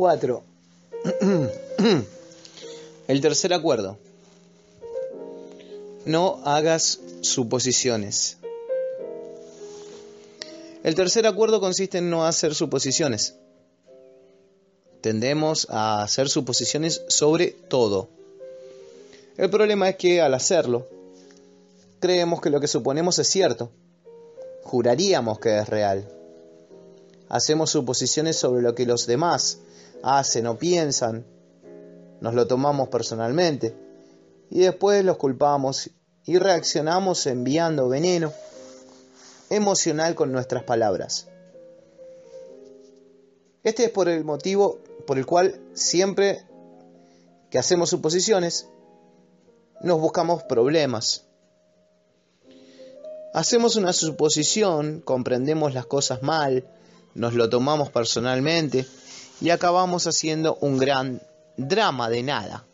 4. El tercer acuerdo. No hagas suposiciones. El tercer acuerdo consiste en no hacer suposiciones. Tendemos a hacer suposiciones sobre todo. El problema es que al hacerlo, creemos que lo que suponemos es cierto. Juraríamos que es real. Hacemos suposiciones sobre lo que los demás hacen o piensan. Nos lo tomamos personalmente. Y después los culpamos y reaccionamos enviando veneno emocional con nuestras palabras. Este es por el motivo por el cual siempre que hacemos suposiciones, nos buscamos problemas. Hacemos una suposición, comprendemos las cosas mal, nos lo tomamos personalmente y acabamos haciendo un gran drama de nada.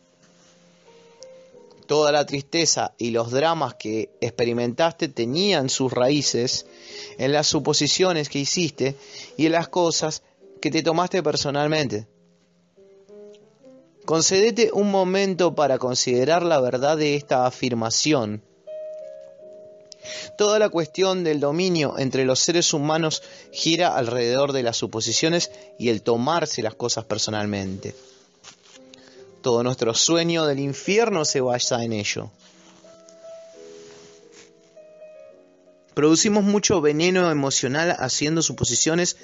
Toda la tristeza y los dramas que experimentaste tenían sus raíces en las suposiciones que hiciste y en las cosas que te tomaste personalmente. Concedete un momento para considerar la verdad de esta afirmación. Toda la cuestión del dominio entre los seres humanos gira alrededor de las suposiciones y el tomarse las cosas personalmente. Todo nuestro sueño del infierno se basa en ello. Producimos mucho veneno emocional haciendo suposiciones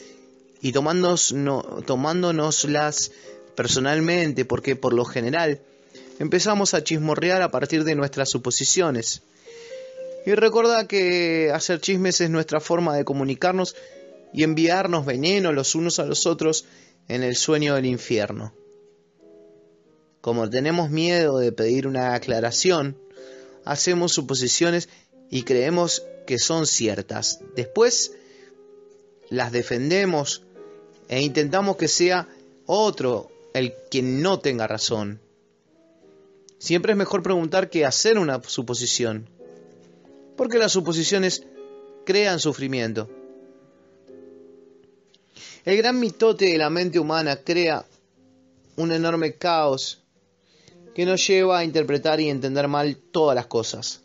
y tomándonoslas personalmente, porque por lo general empezamos a chismorrear a partir de nuestras suposiciones. Y recuerda que hacer chismes es nuestra forma de comunicarnos y enviarnos veneno los unos a los otros en el sueño del infierno. Como tenemos miedo de pedir una aclaración, hacemos suposiciones y creemos que son ciertas. Después las defendemos e intentamos que sea otro el quien no tenga razón. Siempre es mejor preguntar que hacer una suposición, porque las suposiciones crean sufrimiento. El gran mitote de la mente humana crea un enorme caos que nos lleva a interpretar y entender mal todas las cosas.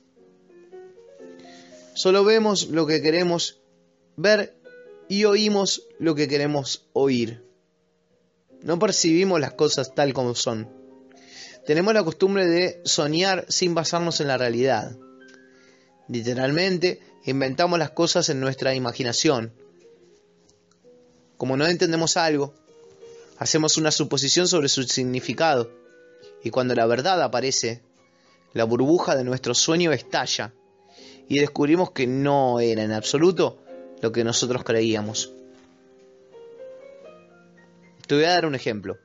Solo vemos lo que queremos ver y oímos lo que queremos oír. No percibimos las cosas tal como son. Tenemos la costumbre de soñar sin basarnos en la realidad. Literalmente, inventamos las cosas en nuestra imaginación. Como no entendemos algo, hacemos una suposición sobre su significado y cuando la verdad aparece, la burbuja de nuestro sueño estalla y descubrimos que no era en absoluto lo que nosotros creíamos. Te voy a dar un ejemplo.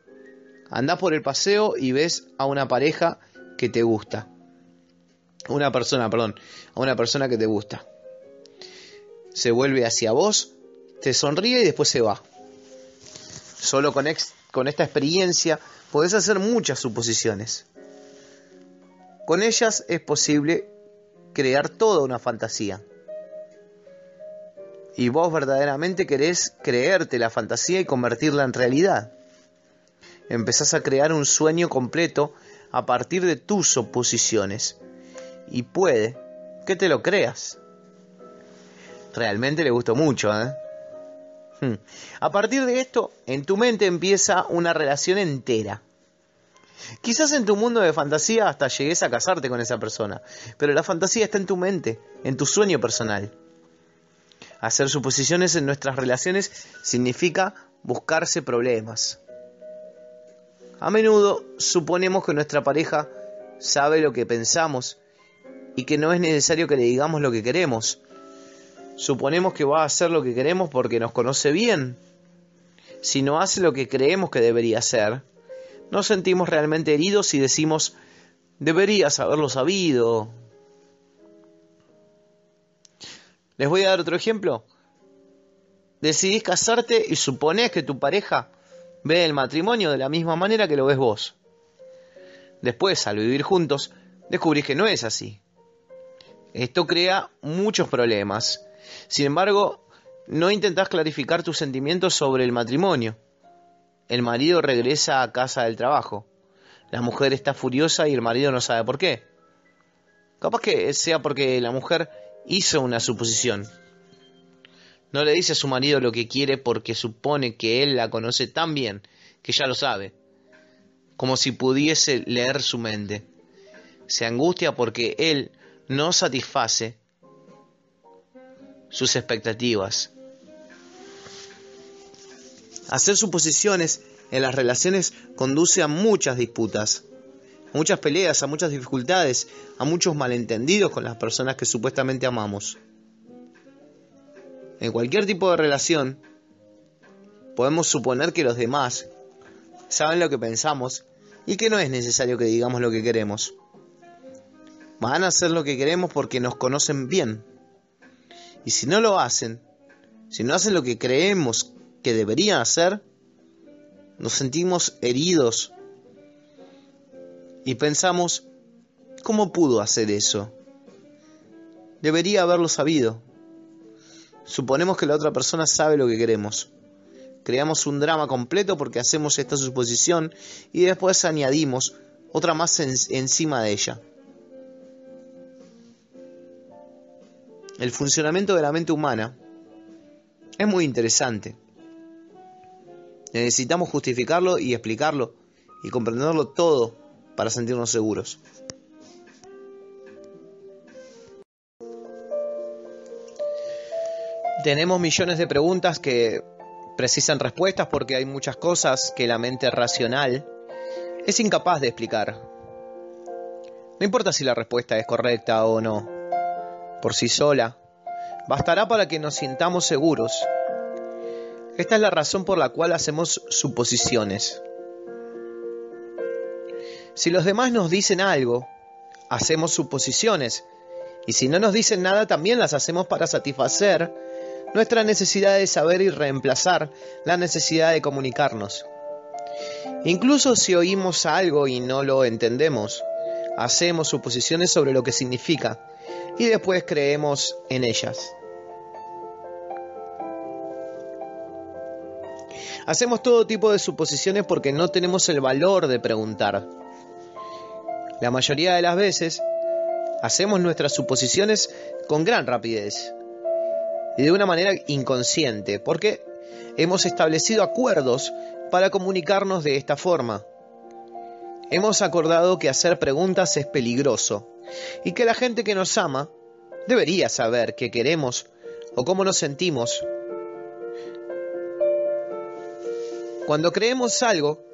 Andás por el paseo y ves a una pareja que te gusta. Una persona, perdón, a una persona que te gusta. Se vuelve hacia vos, te sonríe y después se va. Solo con, con esta experiencia podés hacer muchas suposiciones. Con ellas es posible crear toda una fantasía. Y vos verdaderamente querés creerte la fantasía y convertirla en realidad. Empezás a crear un sueño completo a partir de tus suposiciones. Y puede que te lo creas. Realmente le gustó mucho, ¿eh? Hmm. A partir de esto, en tu mente empieza una relación entera. Quizás en tu mundo de fantasía hasta llegues a casarte con esa persona, pero la fantasía está en tu mente, en tu sueño personal. Hacer suposiciones en nuestras relaciones significa buscarse problemas. A menudo suponemos que nuestra pareja sabe lo que pensamos y que no es necesario que le digamos lo que queremos. Suponemos que va a hacer lo que queremos porque nos conoce bien. Si no hace lo que creemos que debería hacer, nos sentimos realmente heridos y decimos, deberías haberlo sabido. Les voy a dar otro ejemplo. Decidís casarte y suponés que tu pareja ve el matrimonio de la misma manera que lo ves vos. Después, al vivir juntos, descubrís que no es así. Esto crea muchos problemas sin embargo, no intentás clarificar tus sentimientos sobre el matrimonio. el marido regresa a casa del trabajo. La mujer está furiosa y el marido no sabe por qué. Capaz que sea porque la mujer hizo una suposición. No le dice a su marido lo que quiere porque supone que él la conoce tan bien que ya lo sabe, como si pudiese leer su mente. Se angustia porque él no satisface sus expectativas. Hacer suposiciones en las relaciones conduce a muchas disputas, a muchas peleas, a muchas dificultades, a muchos malentendidos con las personas que supuestamente amamos. En cualquier tipo de relación, podemos suponer que los demás saben lo que pensamos y que no es necesario que digamos lo que queremos. Van a hacer lo que queremos porque nos conocen bien. Y si no lo hacen, si no hacen lo que creemos que deberían hacer, nos sentimos heridos y pensamos, ¿cómo pudo hacer eso? Debería haberlo sabido. Suponemos que la otra persona sabe lo que queremos. Creamos un drama completo porque hacemos esta suposición y después añadimos otra más encima de ella. El funcionamiento de la mente humana es muy interesante. Necesitamos justificarlo y explicarlo y comprenderlo todo para sentirnos seguros. Tenemos millones de preguntas que precisan respuestas porque hay muchas cosas que la mente racional es incapaz de explicar. No importa si la respuesta es correcta o no, por sí sola, bastará para que nos sintamos seguros esta es la razón por la cual hacemos suposiciones. Si los demás nos dicen algo, hacemos suposiciones. Y si no nos dicen nada, también las hacemos para satisfacer nuestra necesidad de saber y reemplazar la necesidad de comunicarnos. Incluso si oímos algo y no lo entendemos, hacemos suposiciones sobre lo que significa y después creemos en ellas. Hacemos todo tipo de suposiciones porque no tenemos el valor de preguntar. La mayoría de las veces hacemos nuestras suposiciones con gran rapidez y de una manera inconsciente porque hemos establecido acuerdos para comunicarnos de esta forma. Hemos acordado que hacer preguntas es peligroso y que la gente que nos ama debería saber qué queremos o cómo nos sentimos Cuando creemos algo,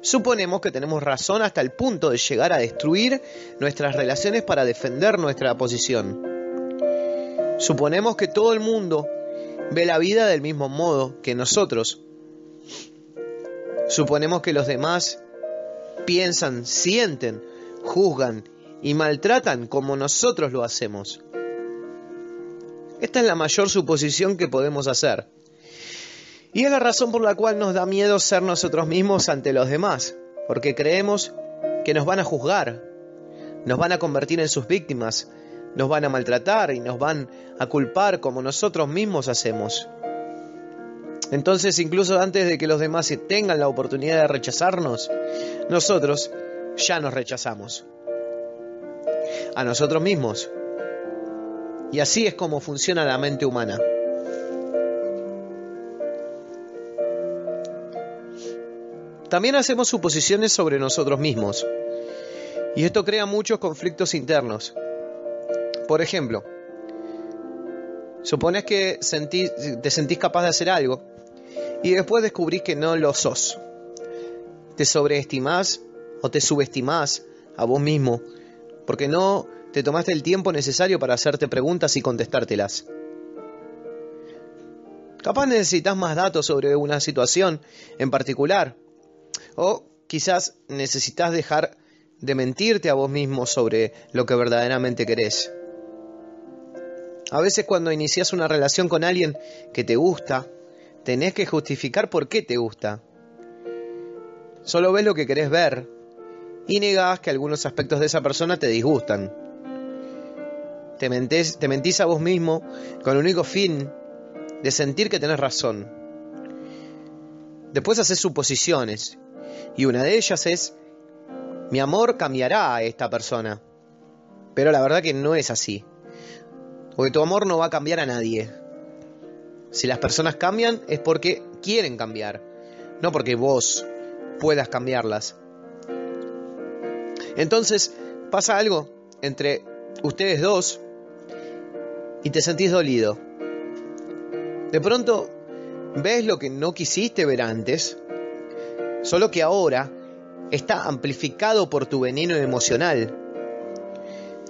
suponemos que tenemos razón hasta el punto de llegar a destruir nuestras relaciones para defender nuestra posición. Suponemos que todo el mundo ve la vida del mismo modo que nosotros. Suponemos que los demás piensan, sienten, juzgan y maltratan como nosotros lo hacemos. Esta es la mayor suposición que podemos hacer. Y es la razón por la cual nos da miedo ser nosotros mismos ante los demás, porque creemos que nos van a juzgar, nos van a convertir en sus víctimas, nos van a maltratar y nos van a culpar como nosotros mismos hacemos. Entonces, incluso antes de que los demás tengan la oportunidad de rechazarnos, nosotros ya nos rechazamos. A nosotros mismos. Y así es como funciona la mente humana. También hacemos suposiciones sobre nosotros mismos. Y esto crea muchos conflictos internos. Por ejemplo, supones que te sentís capaz de hacer algo y después descubrís que no lo sos. Te sobreestimás o te subestimás a vos mismo porque no te tomaste el tiempo necesario para hacerte preguntas y contestártelas. Capaz necesitas más datos sobre una situación en particular o quizás necesitas dejar de mentirte a vos mismo sobre lo que verdaderamente querés. A veces cuando inicias una relación con alguien que te gusta, tenés que justificar por qué te gusta. Solo ves lo que querés ver y negás que algunos aspectos de esa persona te disgustan. Te, mentís a vos mismo con el único fin de sentir que tenés razón. Después haces suposiciones. Y una de ellas es, mi amor cambiará a esta persona. Pero la verdad que no es así. Porque tu amor no va a cambiar a nadie. Si las personas cambian es porque quieren cambiar, no porque vos puedas cambiarlas. Entonces pasa algo entre ustedes dos y te sentís dolido. De pronto ves lo que no quisiste ver antes, solo que ahora está amplificado por tu veneno emocional.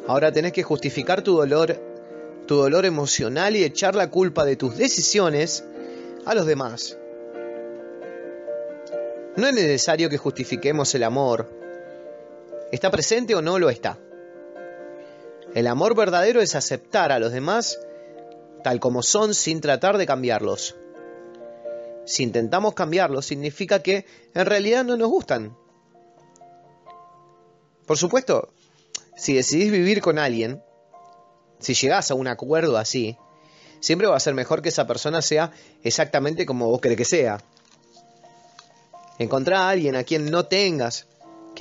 Ahora tenés que justificar tu dolor, tu dolor emocional y echar la culpa de tus decisiones a los demás. No es necesario que justifiquemos el amor. ¿Está presente o no lo está? El amor verdadero es aceptar a los demás tal como son sin tratar de cambiarlos. Si intentamos cambiarlos significa que en realidad no nos gustan. Por supuesto, si decidís vivir con alguien, si llegás a un acuerdo así, siempre va a ser mejor que esa persona sea exactamente como vos querés que sea. Encontrar a alguien a quien no tengas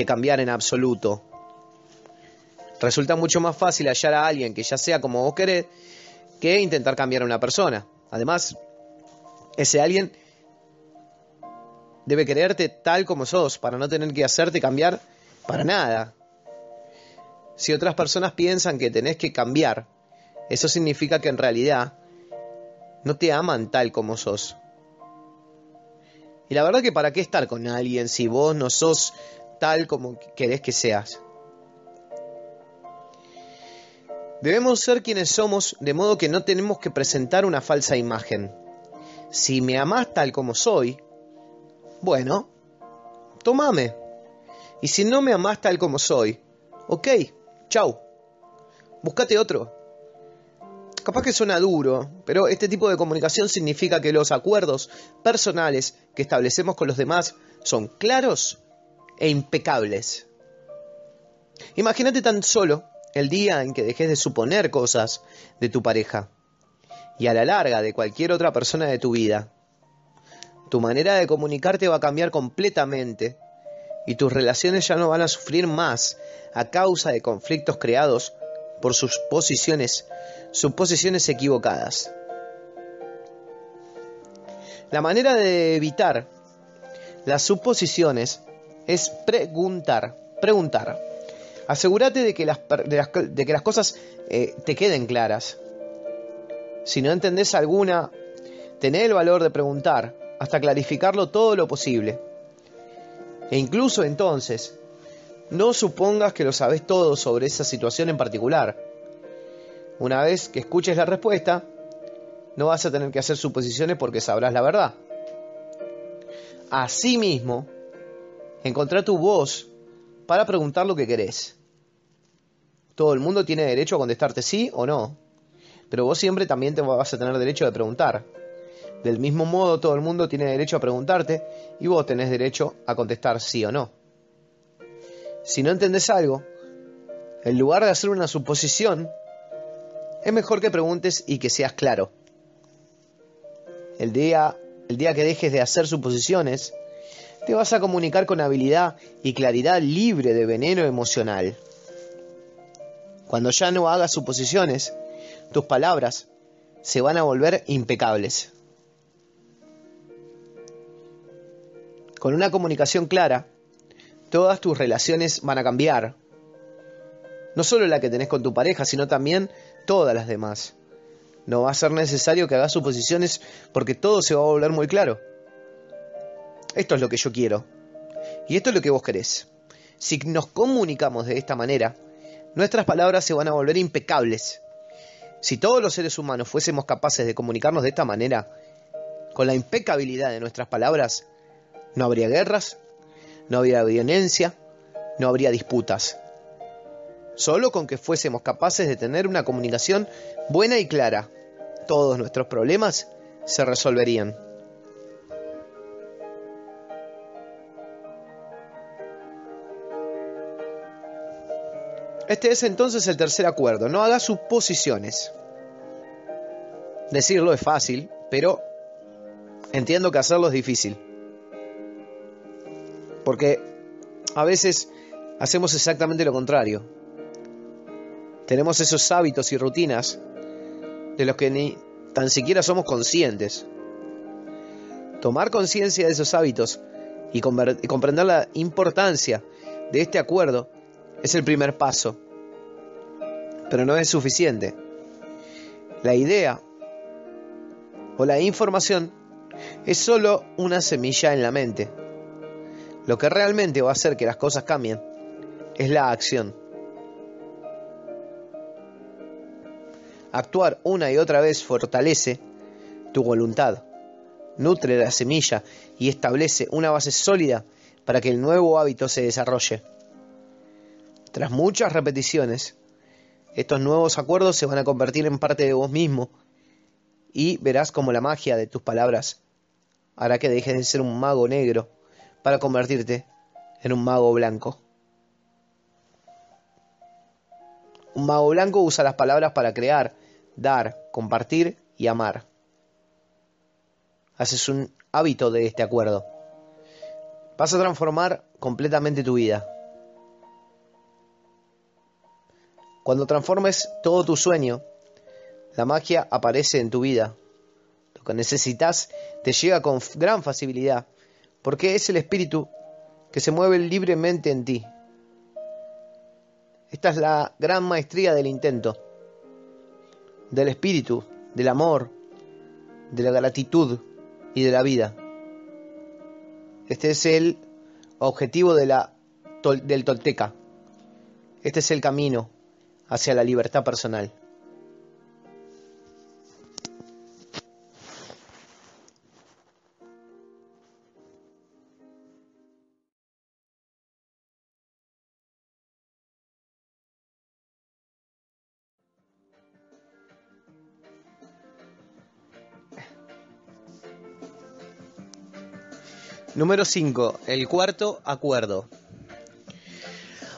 cambiar en absoluto. Resulta mucho más fácil hallar a alguien que ya sea como vos querés que intentar cambiar a una persona. Además, ese alguien debe quererte tal como sos para no tener que hacerte cambiar para nada. Si otras personas piensan que tenés que cambiar, eso significa que en realidad no te aman tal como sos. Y la verdad que para qué estar con alguien si vos no sos tal como querés que seas. Debemos ser quienes somos, de modo que no tenemos que presentar una falsa imagen. Si me amás tal como soy, bueno, tomame. Y si no me amás tal como soy, ok, chau. Búscate otro. Capaz que suena duro, pero este tipo de comunicación significa que los acuerdos personales que establecemos con los demás son claros e impecables. Imagínate tan solo el día en que dejes de suponer cosas de tu pareja y a la larga de cualquier otra persona de tu vida. Tu manera de comunicarte va a cambiar completamente y tus relaciones ya no van a sufrir más a causa de conflictos creados por sus posiciones, suposiciones equivocadas. La manera de evitar las suposiciones es preguntar, preguntar. Asegúrate de que las, de que las cosas eh, te queden claras. Si no entendés alguna, tené el valor de preguntar hasta clarificarlo todo lo posible. E incluso entonces, no supongas que lo sabes todo sobre esa situación en particular. Una vez que escuches la respuesta, no vas a tener que hacer suposiciones porque sabrás la verdad. Asimismo, encontrá tu voz para preguntar lo que querés. Todo el mundo tiene derecho a contestarte sí o no, pero vos siempre también te vas a tener derecho de preguntar. Del mismo modo, todo el mundo tiene derecho a preguntarte y vos tenés derecho a contestar sí o no. Si no entendés algo, en lugar de hacer una suposición, es mejor que preguntes y que seas claro. El día, el día que dejes de hacer suposiciones, te vas a comunicar con habilidad y claridad libre de veneno emocional. Cuando ya no hagas suposiciones, tus palabras se van a volver impecables. Con una comunicación clara, todas tus relaciones van a cambiar. No solo la que tenés con tu pareja, sino también todas las demás. No va a ser necesario que hagas suposiciones porque todo se va a volver muy claro. Esto es lo que yo quiero. Y esto es lo que vos querés. Si nos comunicamos de esta manera, nuestras palabras se van a volver impecables. Si todos los seres humanos fuésemos capaces de comunicarnos de esta manera, con la impecabilidad de nuestras palabras, no habría guerras, no habría violencia, no habría disputas. Solo con que fuésemos capaces de tener una comunicación buena y clara, todos nuestros problemas se resolverían. Este es entonces el tercer acuerdo. No hagas suposiciones. Decirlo es fácil, pero entiendo que hacerlo es difícil. Porque a veces hacemos exactamente lo contrario. Tenemos esos hábitos y rutinas de los que ni tan siquiera somos conscientes. Tomar conciencia de esos hábitos y, comprender la importancia de este acuerdo es el primer paso. Pero no es suficiente. La idea o la información es solo una semilla en la mente. Lo que realmente va a hacer que las cosas cambien es la acción. Actuar una y otra vez fortalece tu voluntad, nutre la semilla y establece una base sólida para que el nuevo hábito se desarrolle. Tras muchas repeticiones, estos nuevos acuerdos se van a convertir en parte de vos mismo y verás como la magia de tus palabras hará que dejes de ser un mago negro para convertirte en un mago blanco. Un mago blanco usa las palabras para crear, dar, compartir y amar. Haces un hábito de este acuerdo. Vas a transformar completamente tu vida. Cuando transformes todo tu sueño, la magia aparece en tu vida. Lo que necesitas te llega con gran facilidad, porque es el espíritu que se mueve libremente en ti. Esta es la gran maestría del intento, del espíritu, del amor, de la gratitud y de la vida. Este es el objetivo de la, del tolteca. Este es el camino hacia la libertad personal. Número 5. El cuarto acuerdo.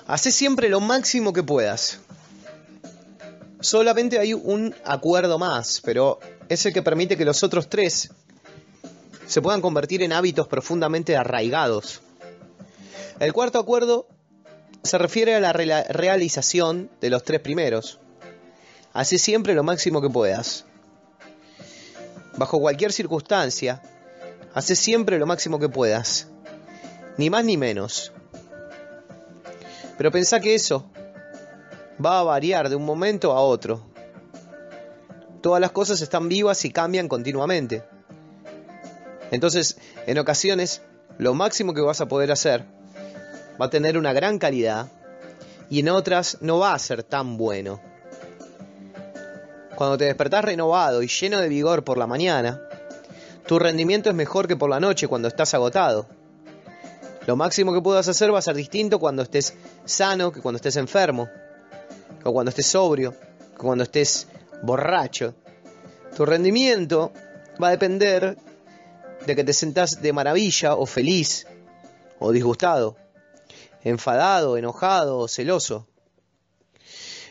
Hace siempre lo máximo que puedas. Solamente hay un acuerdo más, pero es el que permite que los otros tres se puedan convertir en hábitos profundamente arraigados. El cuarto acuerdo se refiere a la realización de los tres primeros. Hace siempre lo máximo que puedas. Bajo cualquier circunstancia, Hace siempre lo máximo que puedas. Ni más ni menos. Pero pensá que eso va a variar de un momento a otro. Todas las cosas están vivas y cambian continuamente. Entonces, en ocasiones, lo máximo que vas a poder hacer va a tener una gran calidad y en otras no va a ser tan bueno. Cuando te despertás renovado y lleno de vigor por la mañana, tu rendimiento es mejor que por la noche cuando estás agotado. Lo máximo que puedas hacer va a ser distinto cuando estés sano que cuando estés enfermo, o cuando estés sobrio, que cuando estés borracho. Tu rendimiento va a depender de que te sentás de maravilla o feliz o disgustado, enfadado, enojado o celoso.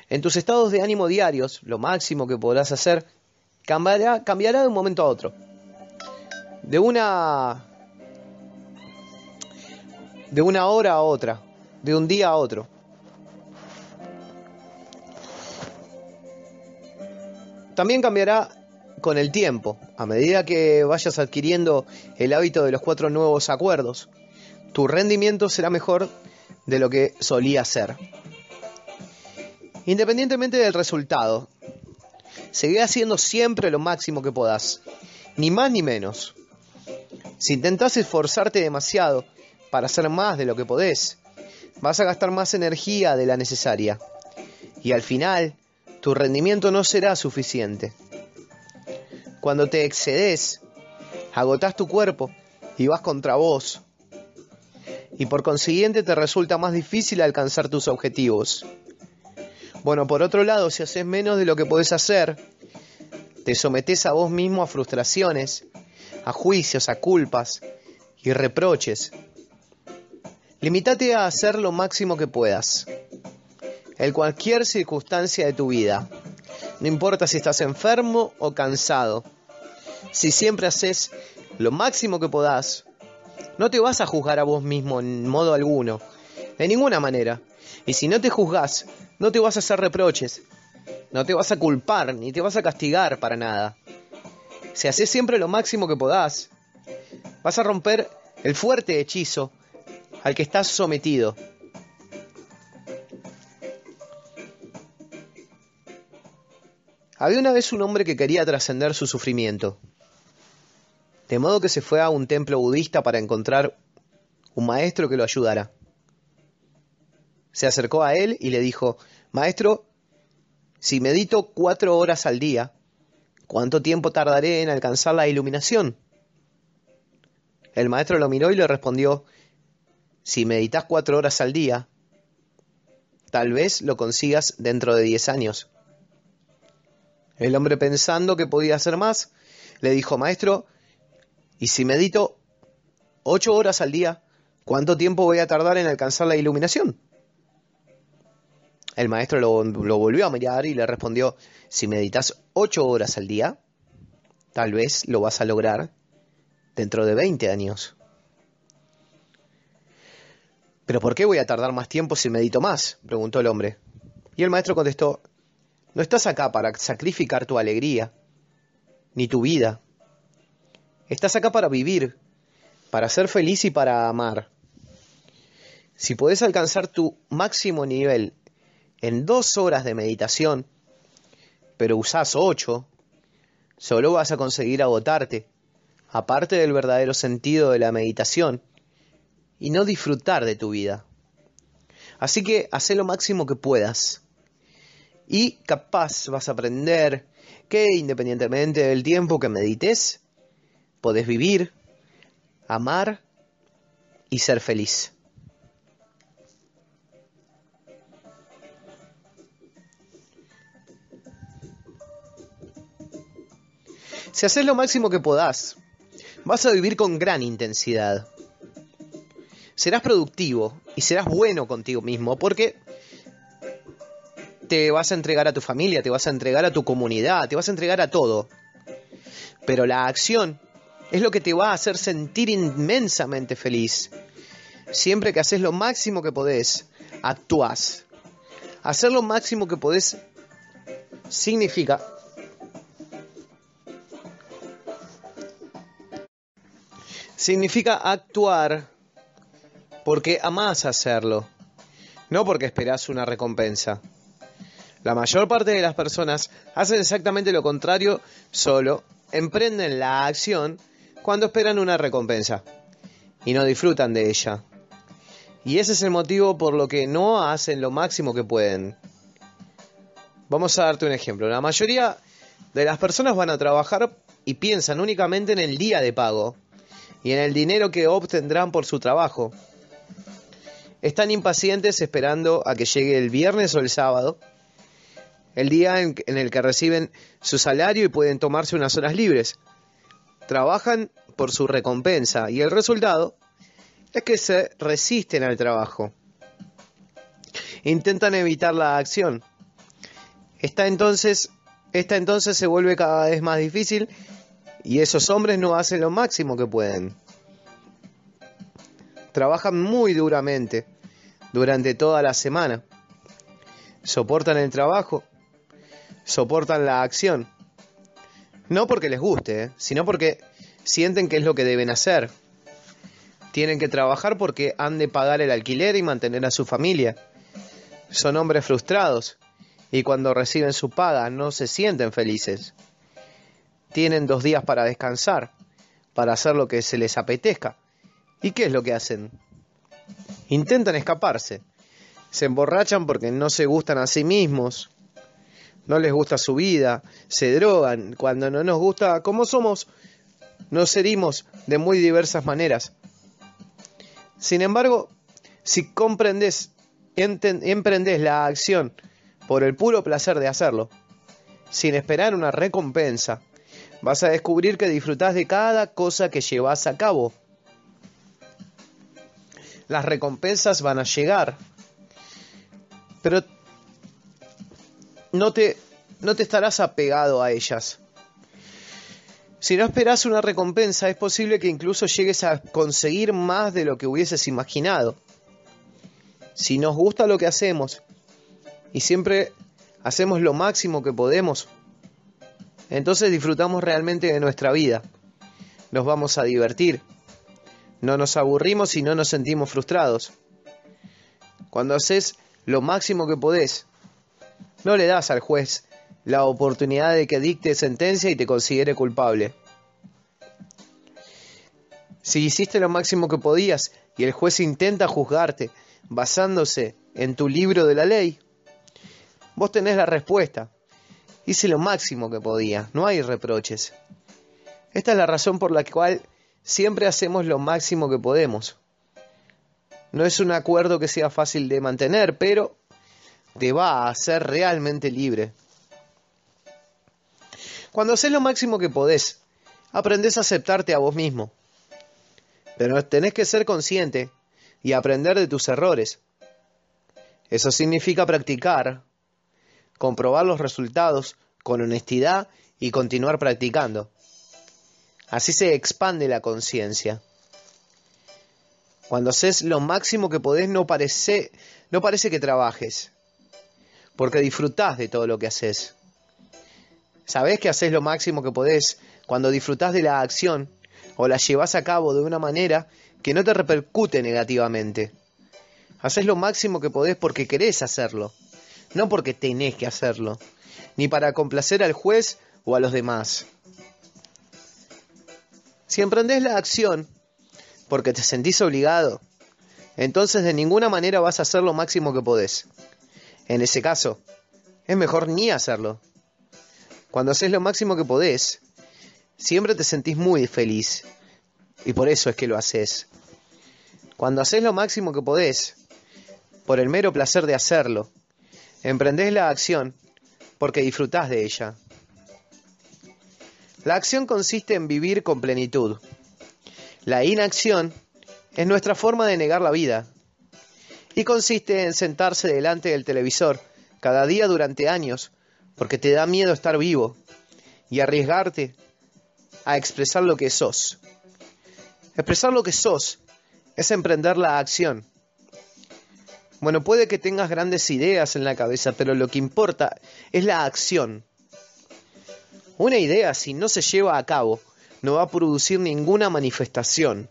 En tus estados de ánimo diarios, lo máximo que podrás hacer cambiará, cambiará de un momento a otro de una de una hora a otra, de un día a otro. También cambiará con el tiempo, a medida que vayas adquiriendo el hábito de los cuatro nuevos acuerdos. Tu rendimiento será mejor de lo que solía ser. Independientemente del resultado, seguiré haciendo siempre lo máximo que puedas, ni más ni menos. Si intentas esforzarte demasiado para hacer más de lo que podés, vas a gastar más energía de la necesaria. Y al final, tu rendimiento no será suficiente. Cuando te excedes, agotás tu cuerpo y vas contra vos. Y por consiguiente te resulta más difícil alcanzar tus objetivos. Bueno, por otro lado, si haces menos de lo que podés hacer, te sometes a vos mismo a frustraciones a juicios, a culpas y reproches. Limítate a hacer lo máximo que puedas, en cualquier circunstancia de tu vida. No importa si estás enfermo o cansado. Si siempre haces lo máximo que podás, No te vas a juzgar a vos mismo en modo alguno, de ninguna manera. Y si no te juzgás, no te vas a hacer reproches, no te vas a culpar, ni te vas a castigar para nada. Si haces siempre lo máximo que podás, vas a romper el fuerte hechizo al que estás sometido. Había una vez un hombre que quería trascender su sufrimiento, de modo que se fue a un templo budista para encontrar un maestro que lo ayudara. Se acercó a él y le dijo, Maestro, si medito cuatro horas al día, ¿cuánto tiempo tardaré en alcanzar la iluminación? El maestro lo miró y le respondió, si meditas cuatro horas al día, tal vez lo consigas dentro de diez años. El hombre pensando que podía hacer más, le dijo, maestro, ¿y si medito ocho horas al día, cuánto tiempo voy a tardar en alcanzar la iluminación? El maestro lo, volvió a mirar y le respondió, si meditas ocho horas al día, tal vez lo vas a lograr dentro de 20 años. ¿Pero por qué voy a tardar más tiempo si medito más? preguntó el hombre. Y el maestro contestó, no estás acá para sacrificar tu alegría, ni tu vida. Estás acá para vivir, para ser feliz y para amar. Si puedes alcanzar tu máximo nivel en dos horas de meditación, pero usás ocho, solo vas a conseguir agotarte, aparte del verdadero sentido de la meditación, y no disfrutar de tu vida. Así que haz lo máximo que puedas. Y capaz vas a aprender que independientemente del tiempo que medites, podés vivir, amar y ser feliz. Si haces lo máximo que podás, vas a vivir con gran intensidad serás productivo y serás bueno contigo mismo porque te vas a entregar a tu familia, te vas a entregar a tu comunidad, te vas a entregar a todo. Pero la acción es lo que te va a hacer sentir inmensamente feliz. Siempre que haces lo máximo que podés, actúas. Hacer lo máximo que podés significa significa actuar porque amás hacerlo, no porque esperás una recompensa. La mayor parte de las personas hacen exactamente lo contrario, solo emprenden la acción cuando esperan una recompensa y no disfrutan de ella. Y ese es el motivo por lo que no hacen lo máximo que pueden. Vamos a darte un ejemplo. La mayoría de las personas van a trabajar y piensan únicamente en el día de pago y en el dinero que obtendrán por su trabajo. Están impacientes esperando a que llegue el viernes o el sábado, el día en, el que reciben su salario y pueden tomarse unas horas libres. Trabajan por su recompensa y el resultado es que se resisten al trabajo. Intentan evitar la acción. Esta entonces, se vuelve cada vez más difícil y esos hombres no hacen lo máximo que pueden. Trabajan muy duramente durante toda la semana. Soportan el trabajo, soportan la acción. No porque les guste, ¿eh? sino porque sienten que es lo que deben hacer. Tienen que trabajar porque han de pagar el alquiler y mantener a su familia. Son hombres frustrados y cuando reciben su paga no se sienten felices. Tienen dos días para descansar, para hacer lo que se les apetezca. ¿Y qué es lo que hacen? Intentan escaparse. Se emborrachan porque no se gustan a sí mismos. No les gusta su vida. Se drogan. Cuando no nos gusta como somos, nos herimos de muy diversas maneras. Sin embargo, si comprendes, emprendes la acción por el puro placer de hacerlo, sin esperar una recompensa, vas a descubrir que disfrutas de cada cosa que llevas a cabo las recompensas van a llegar. Pero no te, no te estarás apegado a ellas. Si no esperas una recompensa, es posible que incluso llegues a conseguir más de lo que hubieses imaginado. Si nos gusta lo que hacemos y siempre hacemos lo máximo que podemos, entonces disfrutamos realmente de nuestra vida. Nos vamos a divertir. No nos aburrimos y no nos sentimos frustrados. Cuando haces lo máximo que podés, no le das al juez la oportunidad de que dicte sentencia y te considere culpable. Si hiciste lo máximo que podías y el juez intenta juzgarte basándose en tu libro de la ley, vos tenés la respuesta. Hice lo máximo que podía, no hay reproches. Esta es la razón por la cual siempre hacemos lo máximo que podemos. No es un acuerdo que sea fácil de mantener, pero te va a hacer realmente libre. Cuando haces lo máximo que podés, aprendes a aceptarte a vos mismo. Pero tenés que ser consciente y aprender de tus errores. Eso significa practicar, comprobar los resultados con honestidad y continuar practicando. Así se expande la conciencia. Cuando haces lo máximo que podés no no parece que trabajes, porque disfrutás de todo lo que haces. Sabés que haces lo máximo que podés cuando disfrutás de la acción o la llevas a cabo de una manera que no te repercute negativamente. Haces lo máximo que podés porque querés hacerlo, no porque tenés que hacerlo, ni para complacer al juez o a los demás. Si emprendés la acción porque te sentís obligado, entonces de ninguna manera vas a hacer lo máximo que podés. En ese caso, es mejor ni hacerlo. Cuando haces lo máximo que podés, siempre te sentís muy feliz. Y por eso es que lo haces. Cuando haces lo máximo que podés, por el mero placer de hacerlo, emprendés la acción porque disfrutás de ella. La acción consiste en vivir con plenitud. La inacción es nuestra forma de negar la vida y consiste en sentarse delante del televisor cada día durante años porque te da miedo estar vivo y arriesgarte a expresar lo que sos. Expresar lo que sos es emprender la acción. Bueno, puede que tengas grandes ideas en la cabeza, pero lo que importa es la acción. Una idea, si no se lleva a cabo, no va a producir ninguna manifestación,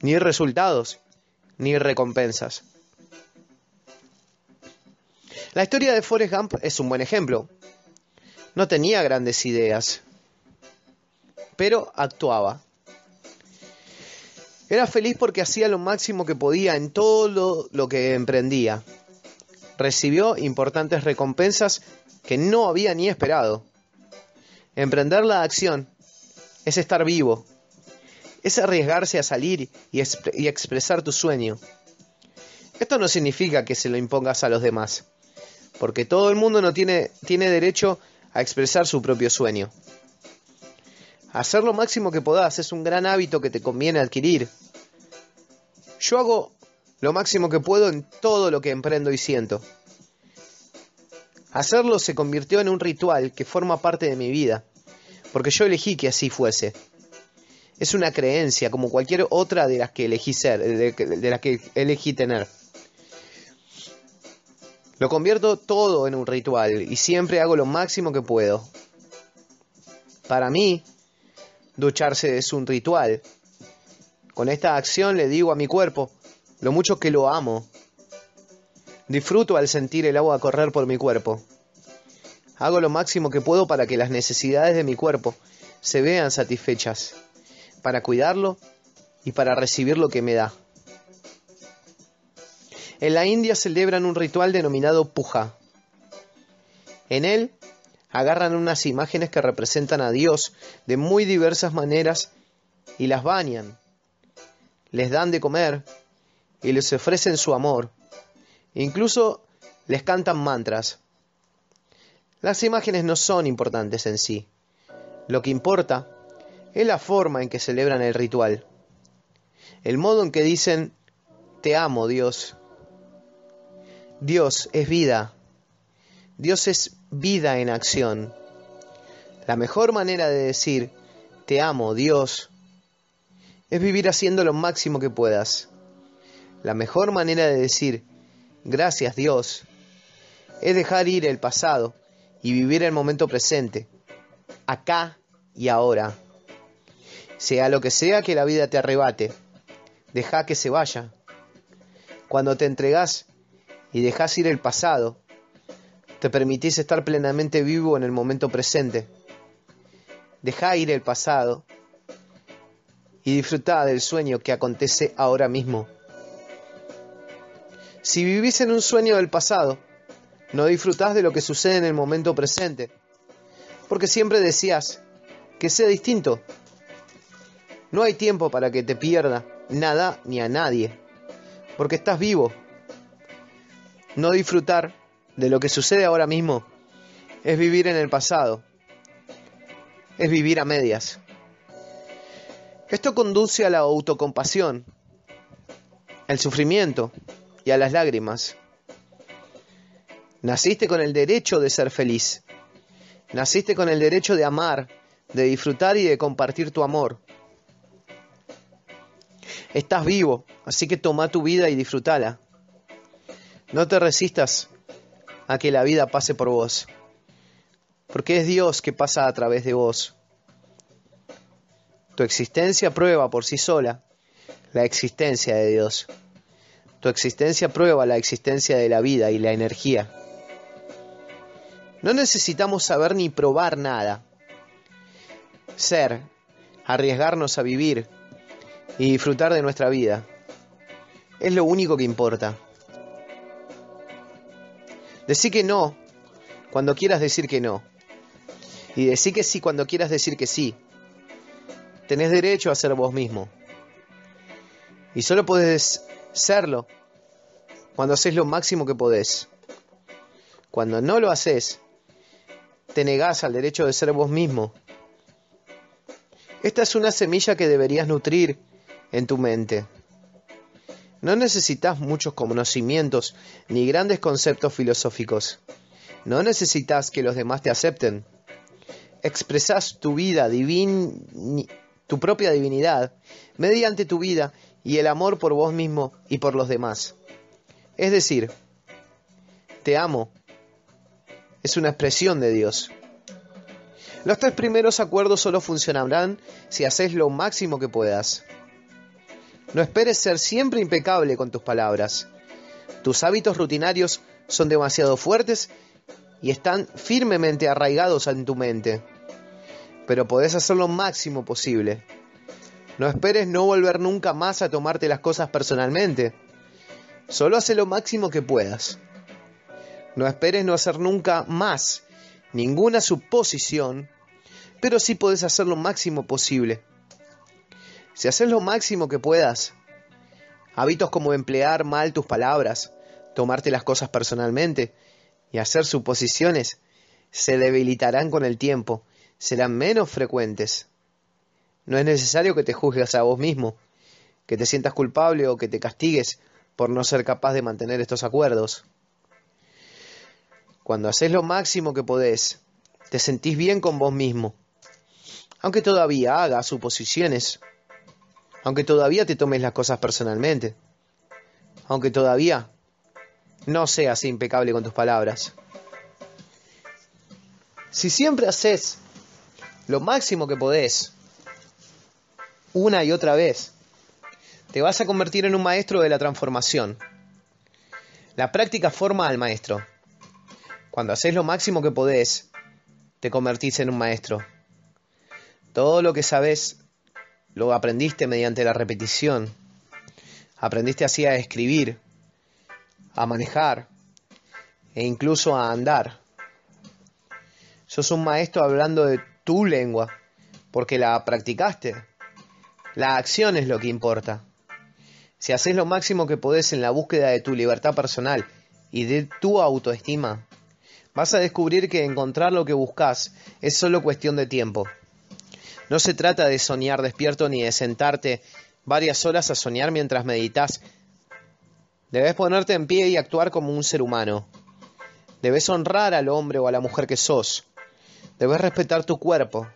ni resultados, ni recompensas. La historia de Forrest Gump es un buen ejemplo. No tenía grandes ideas, pero actuaba. Era feliz porque hacía lo máximo que podía en todo lo, que emprendía. Recibió importantes recompensas que no había ni esperado. Emprender la acción es estar vivo, es arriesgarse a salir y, y expresar tu sueño. Esto no significa que se lo impongas a los demás porque todo el mundo no tiene, tiene derecho a expresar su propio sueño. Hacer lo máximo que podás es un gran hábito que te conviene adquirir. Yo hago lo máximo que puedo en todo lo que emprendo y siento. Hacerlo se convirtió en un ritual que forma parte de mi vida, porque yo elegí que así fuese. Es una creencia como cualquier otra de las que elegí ser, de, de las que elegí tener. Lo convierto todo en un ritual y siempre hago lo máximo que puedo. Para mí, ducharse es un ritual. Con esta acción le digo a mi cuerpo lo mucho que lo amo. Disfruto al sentir el agua correr por mi cuerpo. Hago lo máximo que puedo para que las necesidades de mi cuerpo se vean satisfechas, para cuidarlo y para recibir lo que me da. En la India celebran un ritual denominado puja. En él agarran unas imágenes que representan a Dios de muy diversas maneras y las bañan. Les dan de comer y les ofrecen su amor. Incluso les cantan mantras. Las imágenes no son importantes en sí. Lo que importa es la forma en que celebran el ritual. El modo en que dicen, te amo Dios, Dios es vida. Dios es vida en acción. La mejor manera de decir te amo, Dios, es vivir haciendo lo máximo que puedas. La mejor manera de decir gracias Dios es dejar ir el pasado y vivir el momento presente, acá y ahora. Sea lo que sea que la vida te arrebate, deja que se vaya. Cuando te entregas y dejas ir el pasado, te permitís estar plenamente vivo en el momento presente. Deja ir el pasado y disfruta del sueño que acontece ahora mismo. Si vivís en un sueño del pasado, no disfrutás de lo que sucede en el momento presente, porque siempre decías que sea distinto. No hay tiempo para que te pierda nada ni a nadie, porque estás vivo. No disfrutar de lo que sucede ahora mismo es vivir en el pasado, es vivir a medias. Esto conduce a la autocompasión, el sufrimiento y a las lágrimas. Naciste con el derecho de ser feliz. Naciste con el derecho de amar, de disfrutar y de compartir tu amor. Estás vivo, así que toma tu vida y disfrútala. No te resistas a que la vida pase por vos, porque es Dios que pasa a través de vos. Tu existencia prueba por sí sola la existencia de Dios. Tu existencia prueba la existencia de la vida y la energía. No necesitamos saber ni probar nada. Ser, arriesgarnos a vivir y disfrutar de nuestra vida. Es lo único que importa. Decí que no cuando quieras decir que no. Y decí que sí cuando quieras decir que sí. Tenés derecho a ser vos mismo. Y solo podés serlo cuando haces lo máximo que podés. Cuando no lo haces, te negás al derecho de ser vos mismo. Esta es una semilla que deberías nutrir en tu mente. No necesitas muchos conocimientos ni grandes conceptos filosóficos. No necesitas que los demás te acepten. Expresas tu vida divin tu propia divinidad mediante tu vida y el amor por vos mismo y por los demás. Es decir, te amo. Es una expresión de Dios. Los tres primeros acuerdos solo funcionarán si haces lo máximo que puedas. No esperes ser siempre impecable con tus palabras. Tus hábitos rutinarios son demasiado fuertes y están firmemente arraigados en tu mente. Pero podés hacer lo máximo posible. No esperes no volver nunca más a tomarte las cosas personalmente. Solo hace lo máximo que puedas. No esperes no hacer nunca más ninguna suposición, pero sí podés hacer lo máximo posible. Si haces lo máximo que puedas, hábitos como emplear mal tus palabras, tomarte las cosas personalmente y hacer suposiciones se debilitarán con el tiempo, serán menos frecuentes. No es necesario que te juzgues a vos mismo, que te sientas culpable o que te castigues por no ser capaz de mantener estos acuerdos. Cuando haces lo máximo que podés, te sentís bien con vos mismo, aunque todavía hagas suposiciones aunque todavía te tomes las cosas personalmente, aunque todavía no seas impecable con tus palabras. Si siempre haces lo máximo que podés, una y otra vez, te vas a convertir en un maestro de la transformación. La práctica forma al maestro. Cuando haces lo máximo que podés, te convertís en un maestro. Todo lo que sabes lo aprendiste mediante la repetición. Aprendiste así a escribir, a manejar e incluso a andar. Sos un maestro hablando de tu lengua, porque la practicaste. La acción es lo que importa. Si haces lo máximo que podés en la búsqueda de tu libertad personal y de tu autoestima, vas a descubrir que encontrar lo que buscas es solo cuestión de tiempo. No se trata de soñar despierto ni de sentarte varias horas a soñar mientras meditas. Debes ponerte en pie y actuar como un ser humano. Debes honrar al hombre o a la mujer que sos. Debes respetar tu cuerpo,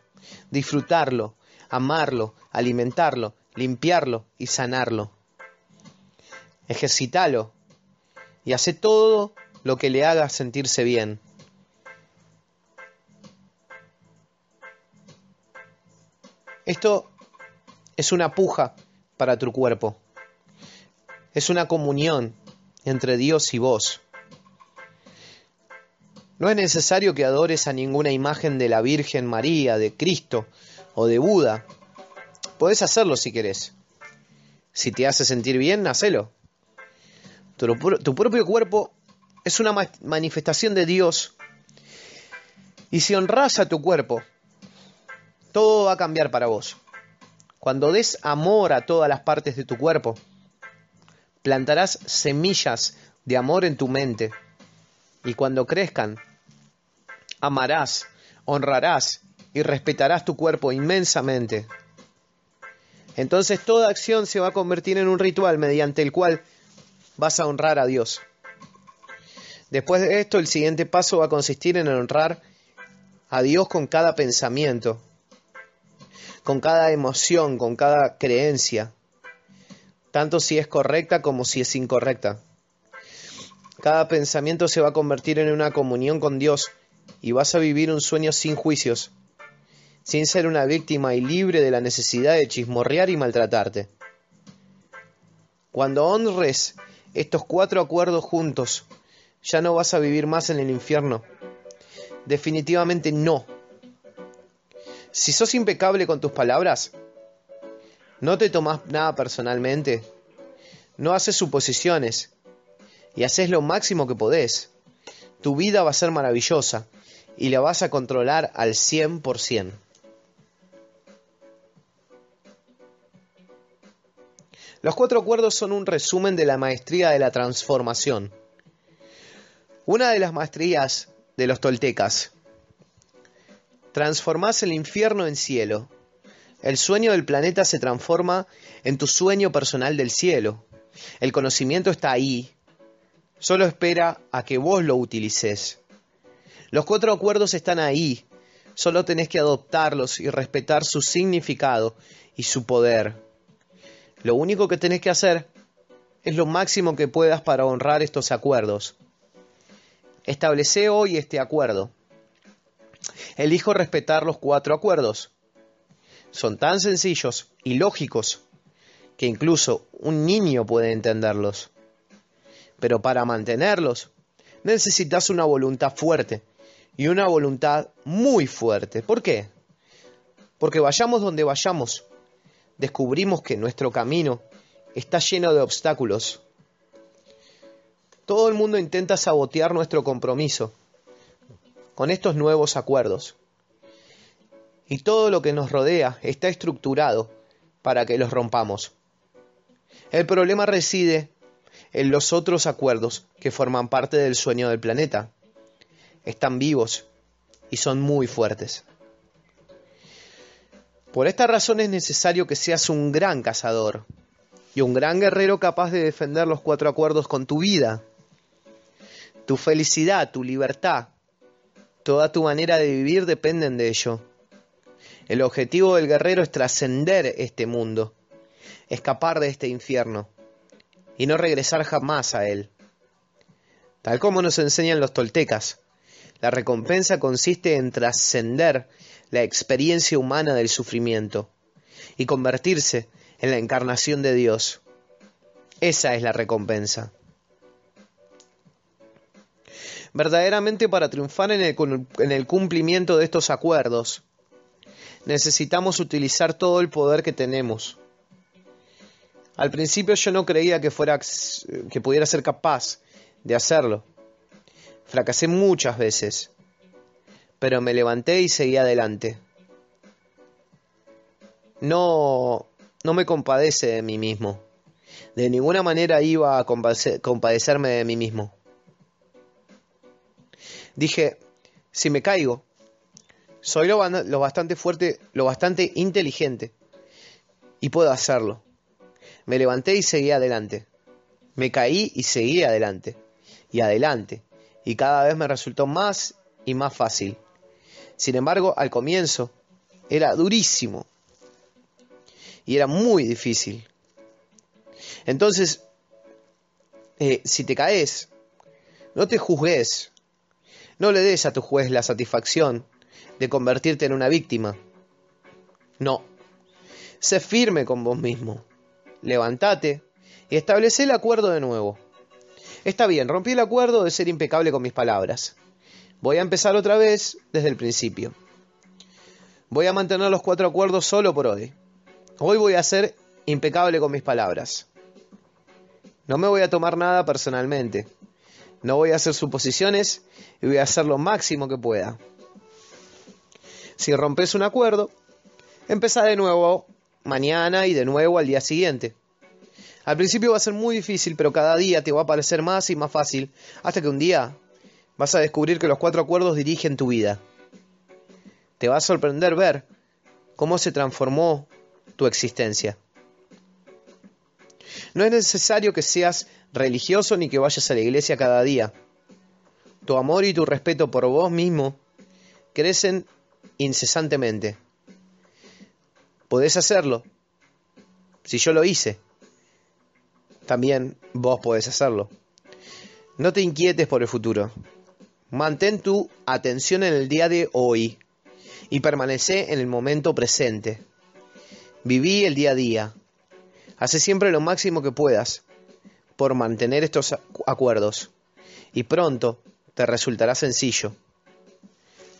disfrutarlo, amarlo, alimentarlo, limpiarlo y sanarlo. Ejercítalo y hace todo lo que le haga sentirse bien. Esto es una puja para tu cuerpo. Es una comunión entre Dios y vos. No es necesario que adores a ninguna imagen de la Virgen María, de Cristo o de Buda. Podés hacerlo si querés. Si te hace sentir bien, hacelo. Tu, tu propio cuerpo es una manifestación de Dios. Y si honras a tu cuerpo, todo va a cambiar para vos. Cuando des amor a todas las partes de tu cuerpo, plantarás semillas de amor en tu mente. Y cuando crezcan, amarás, honrarás y respetarás tu cuerpo inmensamente. Entonces toda acción se va a convertir en un ritual mediante el cual vas a honrar a Dios. Después de esto, el siguiente paso va a consistir en honrar a Dios con cada pensamiento, con cada emoción, con cada creencia, tanto si es correcta como si es incorrecta. Cada pensamiento se va a convertir en una comunión con Dios y vas a vivir un sueño sin juicios, sin ser una víctima y libre de la necesidad de chismorrear y maltratarte. Cuando honres estos cuatro acuerdos juntos, ya no vas a vivir más en el infierno. Definitivamente no. Si sos impecable con tus palabras, no te tomas nada personalmente, no haces suposiciones y haces lo máximo que podés, tu vida va a ser maravillosa y la vas a controlar al 100%. Los cuatro acuerdos son un resumen de la maestría de la transformación. Una de las maestrías de los toltecas. Transformás el infierno en cielo. El sueño del planeta se transforma en tu sueño personal del cielo. El conocimiento está ahí. Solo espera a que vos lo utilices. Los cuatro acuerdos están ahí, solo tenés que adoptarlos y respetar su significado y su poder. Lo único que tenés que hacer es lo máximo que puedas para honrar estos acuerdos. Establece hoy este acuerdo. Elijo respetar los cuatro acuerdos. Son tan sencillos y lógicos que incluso un niño puede entenderlos. Pero para mantenerlos necesitas una voluntad fuerte y una voluntad muy fuerte. ¿Por qué? Porque vayamos donde vayamos, descubrimos que nuestro camino está lleno de obstáculos. Todo el mundo intenta sabotear nuestro compromiso con estos nuevos acuerdos. Y todo lo que nos rodea está estructurado para que los rompamos. El problema reside en los otros acuerdos que forman parte del sueño del planeta están vivos y son muy fuertes. Por esta razón es necesario que seas un gran cazador y un gran guerrero capaz de defender los cuatro acuerdos con tu vida. Tu felicidad, tu libertad, toda tu manera de vivir dependen de ello. El objetivo del guerrero es trascender este mundo, escapar de este infierno y no regresar jamás a él. Tal como nos enseñan los toltecas, la recompensa consiste en trascender la experiencia humana del sufrimiento y convertirse en la encarnación de Dios. Esa es la recompensa. Verdaderamente para triunfar en el, cumplimiento de estos acuerdos, necesitamos utilizar todo el poder que tenemos. Al principio yo no creía que fuera que pudiera ser capaz de hacerlo. Fracasé muchas veces, pero me levanté y seguí adelante. No, no me compadece de mí mismo. De ninguna manera iba a compadecerme de mí mismo. Dije, si me caigo, soy lo, lo bastante fuerte, lo bastante inteligente y puedo hacerlo. Me levanté y seguí adelante. Me caí y seguí adelante. Y adelante y cada vez me resultó más y más fácil. Sin embargo, al comienzo era durísimo, y era muy difícil. Entonces, eh, si te caes, no te juzgues, no le des a tu juez la satisfacción de convertirte en una víctima. No, sé firme con vos mismo, levántate y establece el acuerdo de nuevo. Está bien, rompí el acuerdo de ser impecable con mis palabras. Voy a empezar otra vez desde el principio. Voy a mantener los cuatro acuerdos solo por hoy. Hoy voy a ser impecable con mis palabras. No me voy a tomar nada personalmente. No voy a hacer suposiciones y voy a hacer lo máximo que pueda. Si rompes un acuerdo, empezá de nuevo mañana y de nuevo al día siguiente. Al principio va a ser muy difícil, pero cada día te va a parecer más y más fácil, hasta que un día vas a descubrir que los cuatro acuerdos dirigen tu vida. Te va a sorprender ver cómo se transformó tu existencia. No es necesario que seas religioso ni que vayas a la iglesia cada día. Tu amor y tu respeto por vos mismo crecen incesantemente. Podés hacerlo. Si yo lo hice, también vos podés hacerlo. No te inquietes por el futuro. Mantén tu atención en el día de hoy y permanece en el momento presente. Viví el día a día. Hace siempre lo máximo que puedas por mantener estos acuerdos y pronto te resultará sencillo.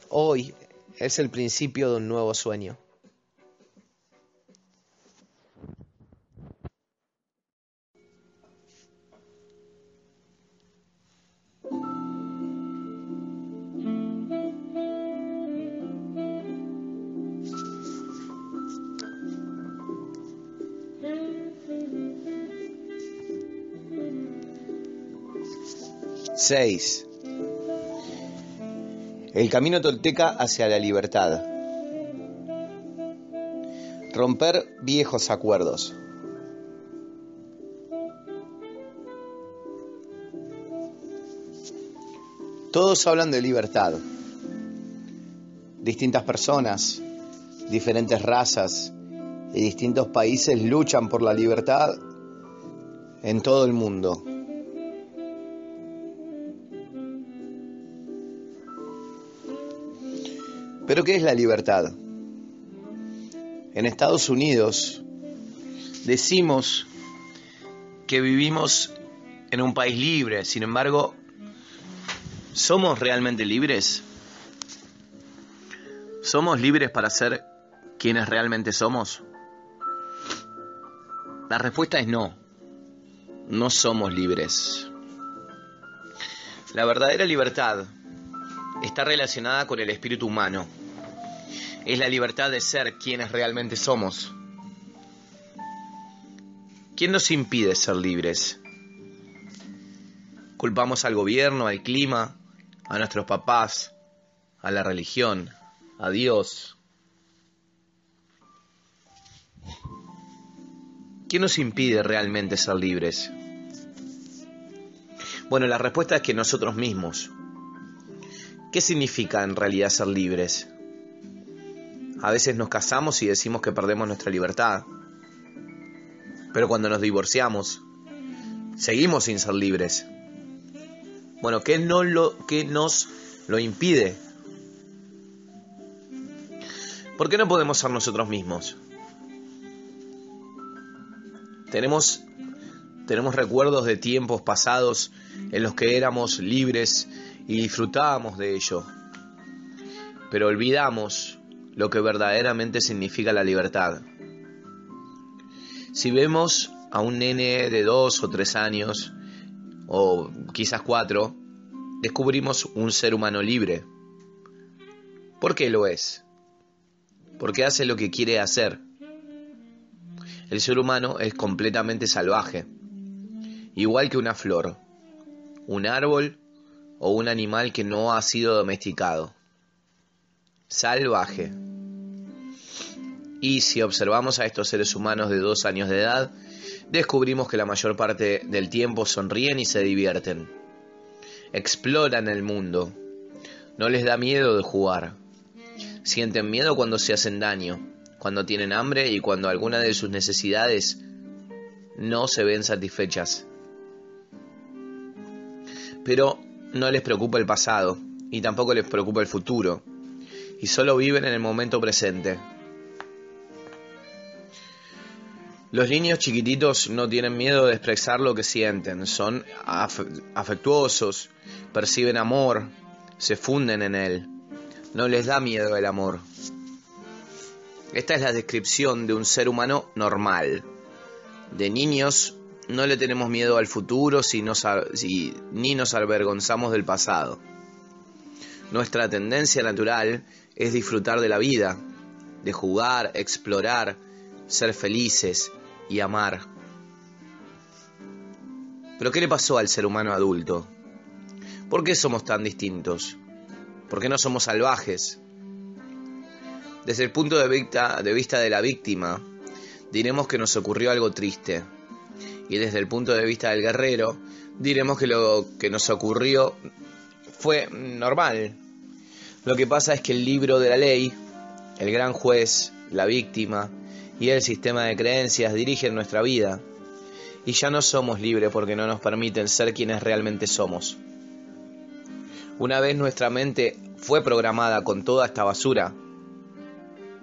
Hoy es el principio de un nuevo sueño. Seis. El camino tolteca hacia la libertad. Romper viejos acuerdos. Todos hablan de libertad. Distintas personas, diferentes razas y distintos países luchan por la libertad en todo el mundo. Pero ¿qué es la libertad? En Estados Unidos decimos que vivimos en un país libre, sin embargo, ¿somos realmente libres? ¿Somos libres para ser quienes realmente somos? La respuesta es no. No somos libres. La verdadera libertad está relacionada con el espíritu humano es la libertad de ser quienes realmente somos. ¿Quién nos impide ser libres? Culpamos al gobierno, al clima, a nuestros papás, a la religión, a Dios. ¿Quién nos impide realmente ser libres? Bueno, la respuesta es que nosotros mismos. ¿Qué significa en realidad ser libres? A veces nos casamos y decimos que perdemos nuestra libertad. Pero cuando nos divorciamos, seguimos sin ser libres. Bueno, ¿qué, nos lo impide? ¿Por qué no podemos ser nosotros mismos? Tenemos, tenemos recuerdos de tiempos pasados en los que éramos libres y disfrutábamos de ello. Pero olvidamos lo que verdaderamente significa la libertad. Si vemos a un nene de dos o tres años, o quizás cuatro, descubrimos un ser humano libre. ¿Por qué lo es? Porque hace lo que quiere hacer. El ser humano es completamente salvaje, igual que una flor, un árbol o un animal que no ha sido domesticado. Salvaje. Y si observamos a estos seres humanos de dos años de edad, descubrimos que la mayor parte del tiempo sonríen y se divierten. Exploran el mundo. No les da miedo de jugar. Sienten miedo cuando se hacen daño, cuando tienen hambre y cuando alguna de sus necesidades no se ven satisfechas. Pero no les preocupa el pasado y tampoco les preocupa el futuro y solo viven en el momento presente. Los niños chiquititos no tienen miedo de expresar lo que sienten, son afectuosos, perciben amor, se funden en él. No les da miedo el amor. Esta es la descripción de un ser humano normal. De niños no le tenemos miedo al futuro si ni nos avergonzamos del pasado. Nuestra tendencia natural es disfrutar de la vida, de jugar, explorar, ser felices, y amar. Pero ¿qué le pasó al ser humano adulto? ¿Por qué somos tan distintos? ¿Por qué no somos salvajes? Desde el punto de vista, de la víctima, diremos que nos ocurrió algo triste. Y desde el punto de vista del guerrero, diremos que lo que nos ocurrió fue normal. Lo que pasa es que el libro de la ley, el gran juez, la víctima, y el sistema de creencias dirigen nuestra vida. Y ya no somos libres porque no nos permiten ser quienes realmente somos. Una vez nuestra mente fue programada con toda esta basura,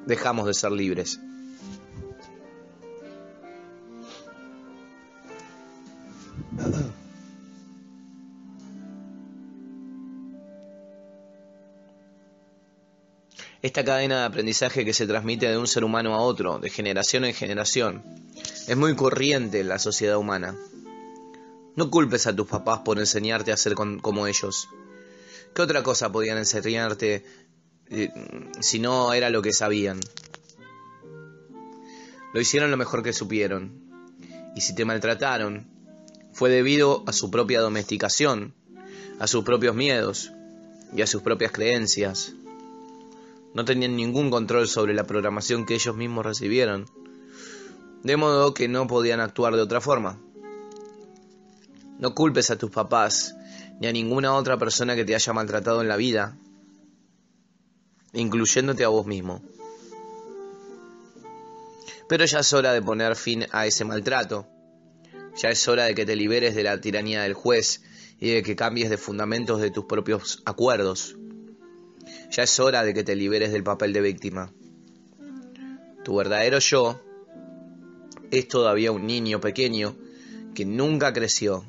dejamos de ser libres. esta cadena de aprendizaje que se transmite de un ser humano a otro, de generación en generación, es muy corriente en la sociedad humana. No culpes a tus papás por enseñarte a ser como ellos. ¿Qué otra cosa podían enseñarte eh, si no era lo que sabían? Lo hicieron lo mejor que supieron. Y si te maltrataron, fue debido a su propia domesticación, a sus propios miedos y a sus propias creencias no tenían ningún control sobre la programación que ellos mismos recibieron, de modo que no podían actuar de otra forma. No culpes a tus papás ni a ninguna otra persona que te haya maltratado en la vida, incluyéndote a vos mismo. Pero ya es hora de poner fin a ese maltrato. Ya es hora de que te liberes de la tiranía del juez y de que cambies de fundamentos de tus propios acuerdos. Ya es hora de que te liberes del papel de víctima. Tu verdadero yo es todavía un niño pequeño que nunca creció.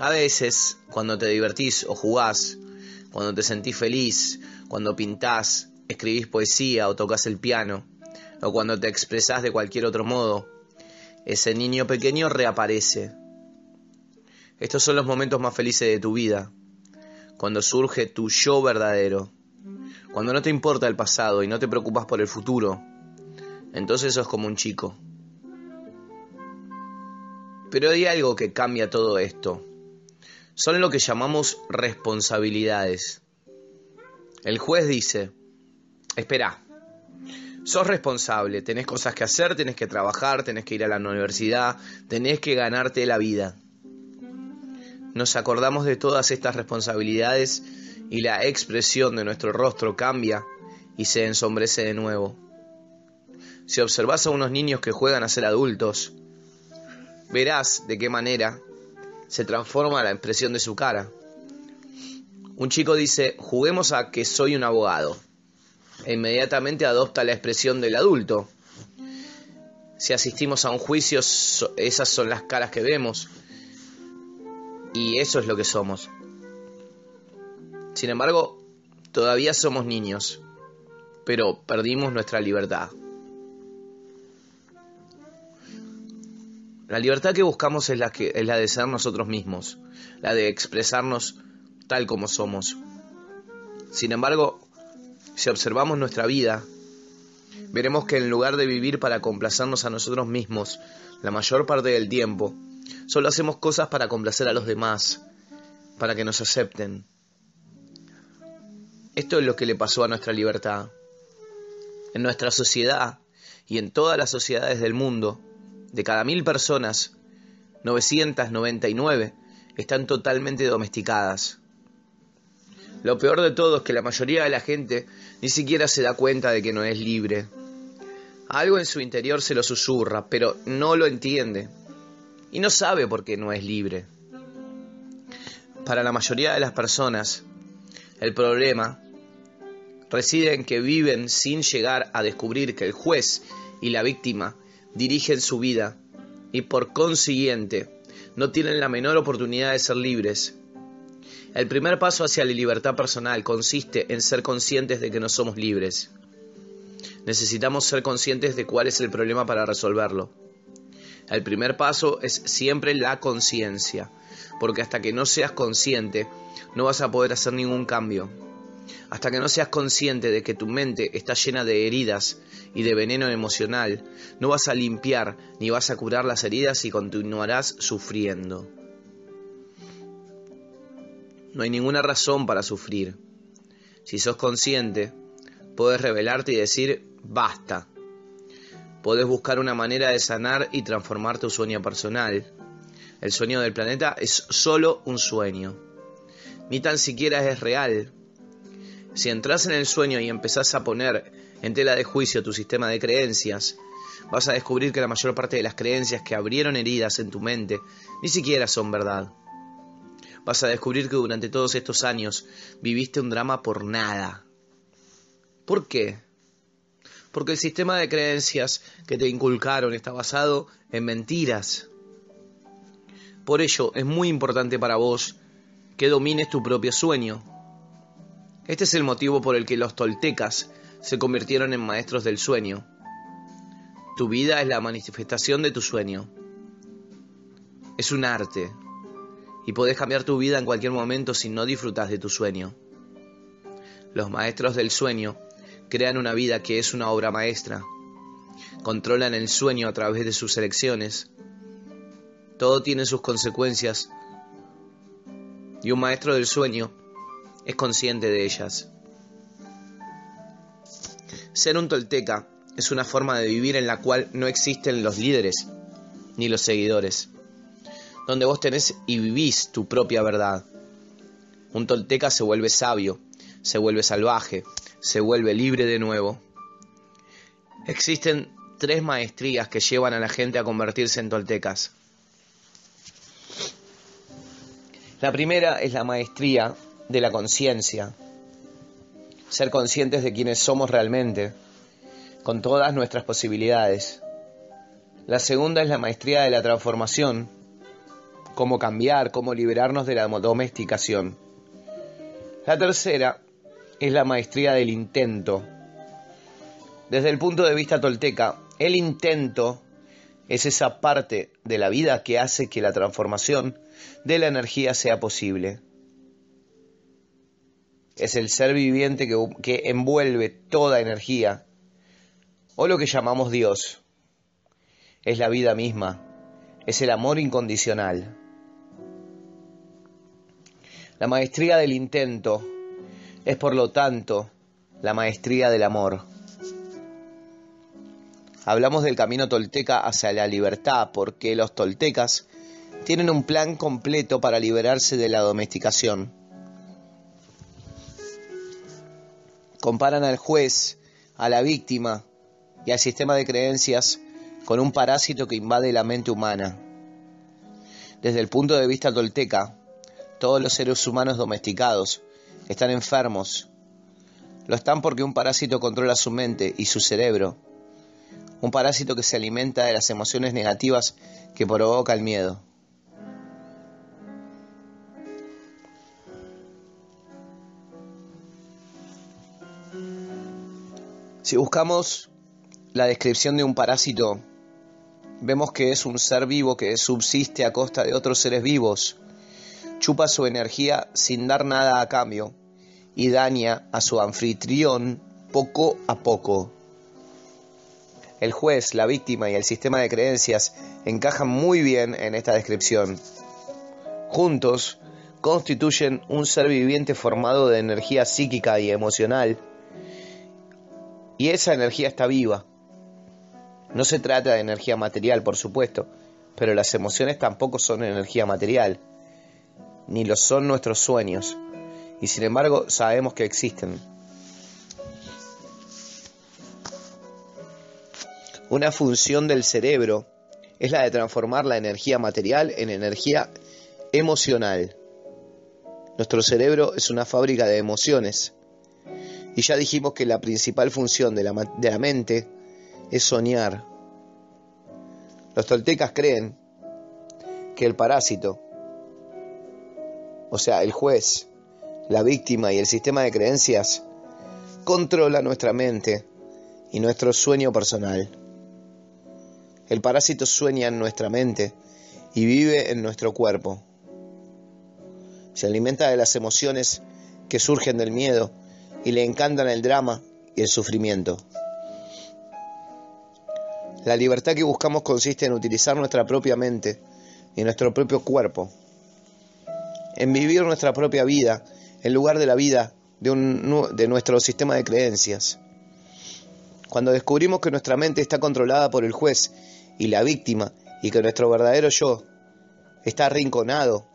A veces, cuando te divertís o jugás, cuando te sentís feliz, cuando pintás, escribís poesía o tocas el piano, o cuando te expresás de cualquier otro modo, ese niño pequeño reaparece. Estos son los momentos más felices de tu vida cuando surge tu yo verdadero, cuando no te importa el pasado y no te preocupas por el futuro, entonces sos como un chico. Pero hay algo que cambia todo esto. Son lo que llamamos responsabilidades. El juez dice, espera, sos responsable, tenés cosas que hacer, tenés que trabajar, tenés que ir a la universidad, tenés que ganarte la vida nos acordamos de todas estas responsabilidades y la expresión de nuestro rostro cambia y se ensombrece de nuevo. Si observas a unos niños que juegan a ser adultos, verás de qué manera se transforma la expresión de su cara. Un chico dice, juguemos a que soy un abogado, e inmediatamente adopta la expresión del adulto. Si asistimos a un juicio, esas son las caras que vemos. Y eso es lo que somos. Sin embargo, todavía somos niños, pero perdimos nuestra libertad. La libertad que buscamos es la, que, es la de ser nosotros mismos, la de expresarnos tal como somos. Sin embargo, si observamos nuestra vida, veremos que en lugar de vivir para complacernos a nosotros mismos la mayor parte del tiempo, Solo hacemos cosas para complacer a los demás, para que nos acepten. Esto es lo que le pasó a nuestra libertad. En nuestra sociedad y en todas las sociedades del mundo, de cada mil personas, 999 están totalmente domesticadas. Lo peor de todo es que la mayoría de la gente ni siquiera se da cuenta de que no es libre. Algo en su interior se lo susurra, pero no lo entiende. Y no sabe por qué no es libre. Para la mayoría de las personas, el problema reside en que viven sin llegar a descubrir que el juez y la víctima dirigen su vida y por consiguiente no tienen la menor oportunidad de ser libres. El primer paso hacia la libertad personal consiste en ser conscientes de que no somos libres. Necesitamos ser conscientes de cuál es el problema para resolverlo. El primer paso es siempre la conciencia, porque hasta que no seas consciente no vas a poder hacer ningún cambio. Hasta que no seas consciente de que tu mente está llena de heridas y de veneno emocional, no vas a limpiar ni vas a curar las heridas y continuarás sufriendo. No hay ninguna razón para sufrir. Si sos consciente, puedes revelarte y decir basta. Puedes buscar una manera de sanar y transformar tu sueño personal. El sueño del planeta es solo un sueño. Ni tan siquiera es real. Si entras en el sueño y empezás a poner en tela de juicio tu sistema de creencias, vas a descubrir que la mayor parte de las creencias que abrieron heridas en tu mente ni siquiera son verdad. Vas a descubrir que durante todos estos años viviste un drama por nada. ¿Por qué? Porque el sistema de creencias que te inculcaron está basado en mentiras. Por ello es muy importante para vos que domines tu propio sueño. Este es el motivo por el que los toltecas se convirtieron en maestros del sueño. Tu vida es la manifestación de tu sueño. Es un arte. Y podés cambiar tu vida en cualquier momento si no disfrutas de tu sueño. Los maestros del sueño crean una vida que es una obra maestra. Controlan el sueño a través de sus elecciones. Todo tiene sus consecuencias. Y un maestro del sueño es consciente de ellas. Ser un tolteca es una forma de vivir en la cual no existen los líderes ni los seguidores, donde vos tenés y vivís tu propia verdad. Un tolteca se vuelve sabio, se vuelve salvaje, se vuelve libre de nuevo. Existen tres maestrías que llevan a la gente a convertirse en toltecas. La primera es la maestría de la conciencia, ser conscientes de quienes somos realmente, con todas nuestras posibilidades. La segunda es la maestría de la transformación, cómo cambiar, cómo liberarnos de la domesticación. La tercera es la maestría del intento. Desde el punto de vista tolteca, el intento es esa parte de la vida que hace que la transformación de la energía sea posible es el ser viviente que, envuelve toda energía, o lo que llamamos Dios. Es la vida misma, es el amor incondicional. La maestría del intento es por lo tanto la maestría del amor. Hablamos del camino tolteca hacia la libertad porque los toltecas tienen un plan completo para liberarse de la domesticación. comparan al juez, a la víctima y al sistema de creencias con un parásito que invade la mente humana. Desde el punto de vista tolteca, todos los seres humanos domesticados están enfermos. Lo están porque un parásito controla su mente y su cerebro. Un parásito que se alimenta de las emociones negativas que provoca el miedo. Si buscamos la descripción de un parásito, vemos que es un ser vivo que subsiste a costa de otros seres vivos, chupa su energía sin dar nada a cambio y daña a su anfitrión poco a poco. El juez, la víctima y el sistema de creencias encajan muy bien en esta descripción. Juntos constituyen un ser viviente formado de energía psíquica y emocional y esa energía está viva. No se trata de energía material, por supuesto, pero las emociones tampoco son energía material, ni lo son nuestros sueños. Y sin embargo sabemos que existen. Una función del cerebro es la de transformar la energía material en energía emocional. Nuestro cerebro es una fábrica de emociones. Y ya dijimos que la principal función de la, mente es soñar. Los toltecas creen que el parásito, o sea, el juez, la víctima y el sistema de creencias, controla nuestra mente y nuestro sueño personal. El parásito sueña en nuestra mente y vive en nuestro cuerpo. Se alimenta de las emociones que surgen del miedo y le encantan el drama y el sufrimiento. La libertad que buscamos consiste en utilizar nuestra propia mente y nuestro propio cuerpo, en vivir nuestra propia vida en lugar de la vida de, nuestro sistema de creencias. Cuando descubrimos que nuestra mente está controlada por el juez y la víctima y que nuestro verdadero yo está arrinconado,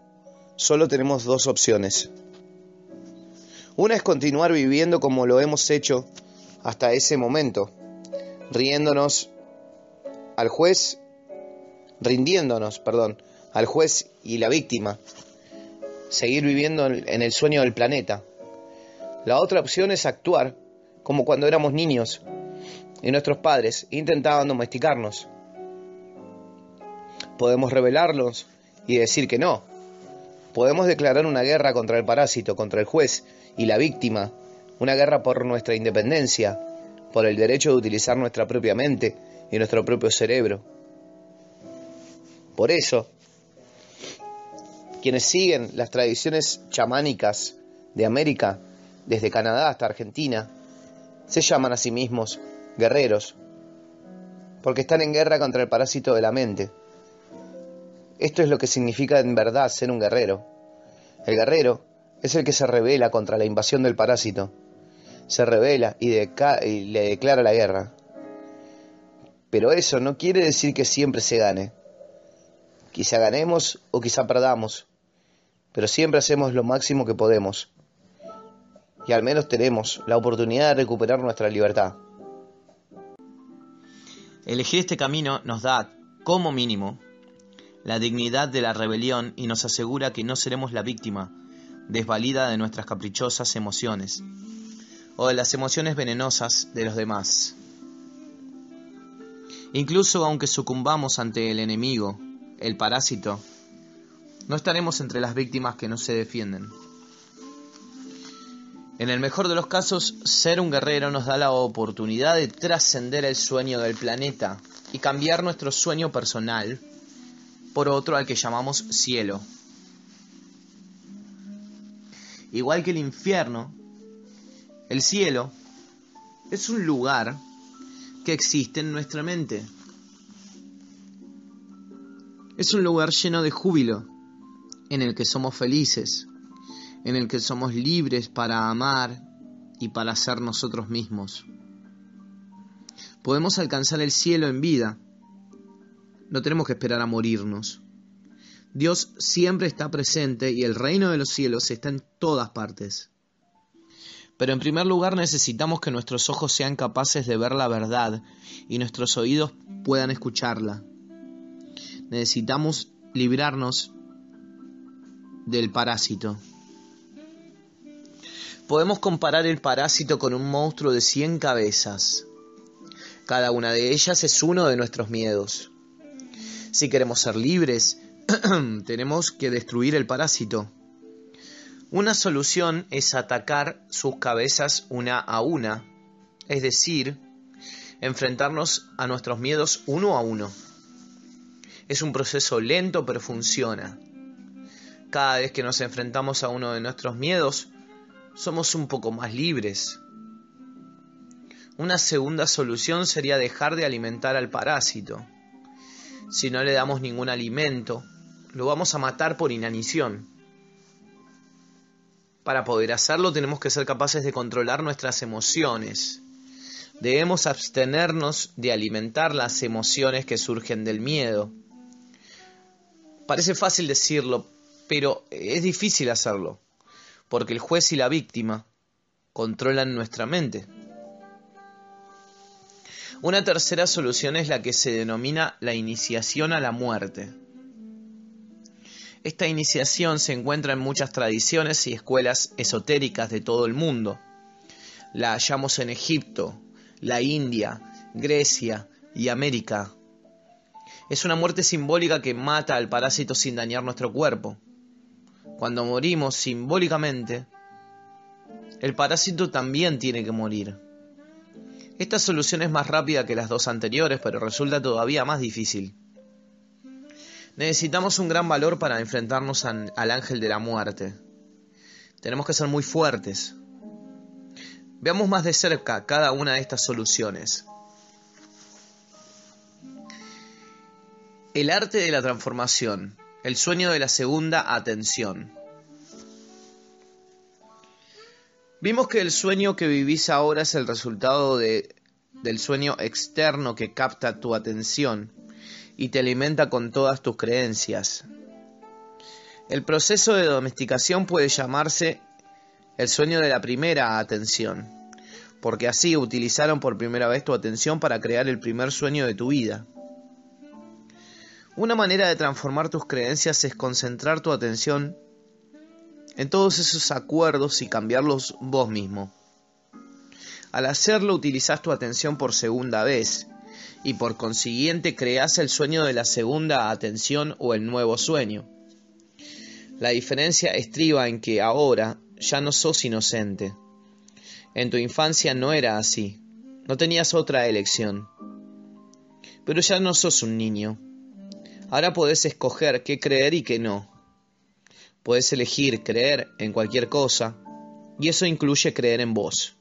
solo tenemos dos opciones. Una es continuar viviendo como lo hemos hecho hasta ese momento, riéndonos al juez, rindiéndonos, perdón, al juez y la víctima, seguir viviendo en el sueño del planeta. La otra opción es actuar como cuando éramos niños y nuestros padres intentaban domesticarnos. Podemos rebelarnos y decir que no. Podemos declarar una guerra contra el parásito, contra el juez y la víctima, una guerra por nuestra independencia, por el derecho de utilizar nuestra propia mente y nuestro propio cerebro. Por eso, quienes siguen las tradiciones chamánicas de América, desde Canadá hasta Argentina, se llaman a sí mismos guerreros, porque están en guerra contra el parásito de la mente. Esto es lo que significa en verdad ser un guerrero. El guerrero es el que se revela contra la invasión del parásito. Se revela y, y, le declara la guerra. Pero eso no quiere decir que siempre se gane. Quizá ganemos o quizá perdamos. Pero siempre hacemos lo máximo que podemos. Y al menos tenemos la oportunidad de recuperar nuestra libertad. Elegir este camino nos da, como mínimo, la dignidad de la rebelión y nos asegura que no seremos la víctima, desvalida de nuestras caprichosas emociones o de las emociones venenosas de los demás. Incluso aunque sucumbamos ante el enemigo, el parásito, no estaremos entre las víctimas que no se defienden. En el mejor de los casos, ser un guerrero nos da la oportunidad de trascender el sueño del planeta y cambiar nuestro sueño personal por otro al que llamamos cielo. Igual que el infierno, el cielo es un lugar que existe en nuestra mente. Es un lugar lleno de júbilo, en el que somos felices, en el que somos libres para amar y para ser nosotros mismos. Podemos alcanzar el cielo en vida, no tenemos que esperar a morirnos. Dios siempre está presente y el reino de los cielos está en todas partes. Pero en primer lugar necesitamos que nuestros ojos sean capaces de ver la verdad y nuestros oídos puedan escucharla. Necesitamos librarnos del parásito. Podemos comparar el parásito con un monstruo de cien cabezas. Cada una de ellas es uno de nuestros miedos. Si queremos ser libres, tenemos que destruir el parásito. Una solución es atacar sus cabezas una a una, es decir, enfrentarnos a nuestros miedos uno a uno. Es un proceso lento pero funciona. Cada vez que nos enfrentamos a uno de nuestros miedos, somos un poco más libres. Una segunda solución sería dejar de alimentar al parásito si no le damos ningún alimento, lo vamos a matar por inanición. Para poder hacerlo tenemos que ser capaces de controlar nuestras emociones. Debemos abstenernos de alimentar las emociones que surgen del miedo. Parece fácil decirlo, pero es difícil hacerlo, porque el juez y la víctima controlan nuestra mente. Una tercera solución es la que se denomina la iniciación a la muerte. Esta iniciación se encuentra en muchas tradiciones y escuelas esotéricas de todo el mundo. La hallamos en Egipto, la India, Grecia y América. Es una muerte simbólica que mata al parásito sin dañar nuestro cuerpo. Cuando morimos simbólicamente, el parásito también tiene que morir. Esta solución es más rápida que las dos anteriores, pero resulta todavía más difícil. Necesitamos un gran valor para enfrentarnos al ángel de la muerte. Tenemos que ser muy fuertes. Veamos más de cerca cada una de estas soluciones. El arte de la transformación, el sueño de la segunda atención. Vimos que el sueño que vivís ahora es el resultado de, del sueño externo que capta tu atención y te alimenta con todas tus creencias. El proceso de domesticación puede llamarse el sueño de la primera atención, porque así utilizaron por primera vez tu atención para crear el primer sueño de tu vida. Una manera de transformar tus creencias es concentrar tu atención en todos esos acuerdos y cambiarlos vos mismo. Al hacerlo utilizás tu atención por segunda vez y por consiguiente creas el sueño de la segunda atención o el nuevo sueño. La diferencia estriba en que ahora ya no sos inocente. En tu infancia no era así, no tenías otra elección. Pero ya no sos un niño. Ahora podés escoger qué creer y qué no. Podés elegir creer en cualquier cosa, y eso incluye creer en vos.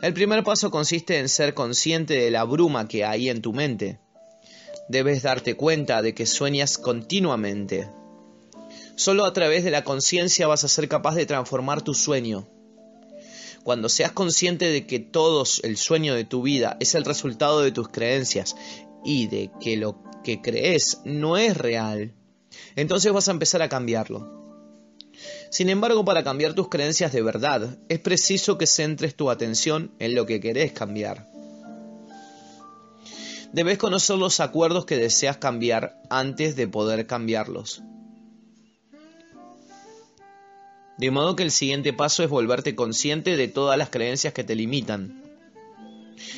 El primer paso consiste en ser consciente de la bruma que hay en tu mente. Debes darte cuenta de que sueñas continuamente. Solo a través de la conciencia vas a ser capaz de transformar tu sueño. Cuando seas consciente de que todo el sueño de tu vida es el resultado de tus creencias y de que lo que crees no es real, entonces vas a empezar a cambiarlo. Sin embargo, para cambiar tus creencias de verdad, es preciso que centres tu atención en lo que querés cambiar. Debes conocer los acuerdos que deseas cambiar antes de poder cambiarlos. De modo que el siguiente paso es volverte consciente de todas las creencias que te limitan.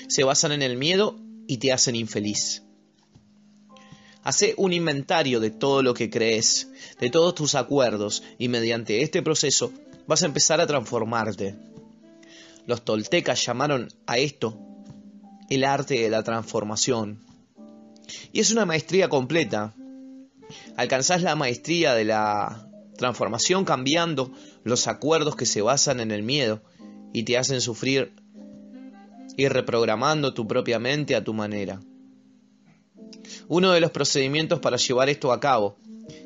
Se basan en el miedo y te hacen infeliz. Hace un inventario de todo lo que crees, de todos tus acuerdos, y mediante este proceso vas a empezar a transformarte. Los toltecas llamaron a esto el arte de la transformación. Y es una maestría completa. Alcanzás la maestría de la transformación cambiando los acuerdos que se basan en el miedo y te hacen sufrir y reprogramando tu propia mente a tu manera. Uno de los procedimientos para llevar esto a cabo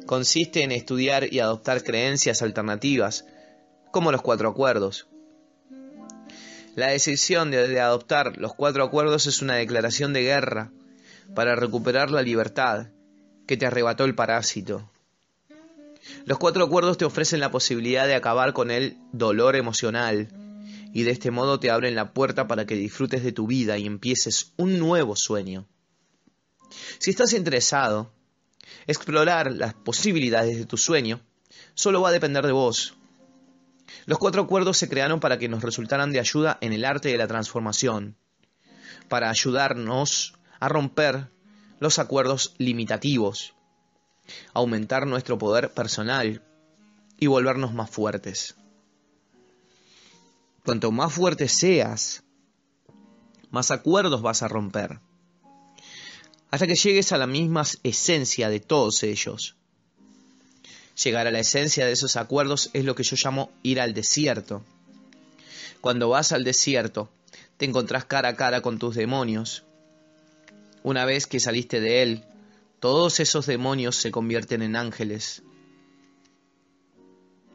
consiste en estudiar y adoptar creencias alternativas, como los cuatro acuerdos. La decisión de, adoptar los cuatro acuerdos es una declaración de guerra para recuperar la libertad que te arrebató el parásito. Los cuatro acuerdos te ofrecen la posibilidad de acabar con el dolor emocional y de este modo te abren la puerta para que disfrutes de tu vida y empieces un nuevo sueño. Si estás interesado, explorar las posibilidades de tu sueño solo va a depender de vos. Los cuatro acuerdos se crearon para que nos resultaran de ayuda en el arte de la transformación, para ayudarnos a romper los acuerdos limitativos, aumentar nuestro poder personal y volvernos más fuertes. Cuanto más fuerte seas, más acuerdos vas a romper hasta que llegues a la misma esencia de todos ellos. Llegar a la esencia de esos acuerdos es lo que yo llamo ir al desierto. Cuando vas al desierto, te encontrás cara a cara con tus demonios. Una vez que saliste de él, todos esos demonios se convierten en ángeles.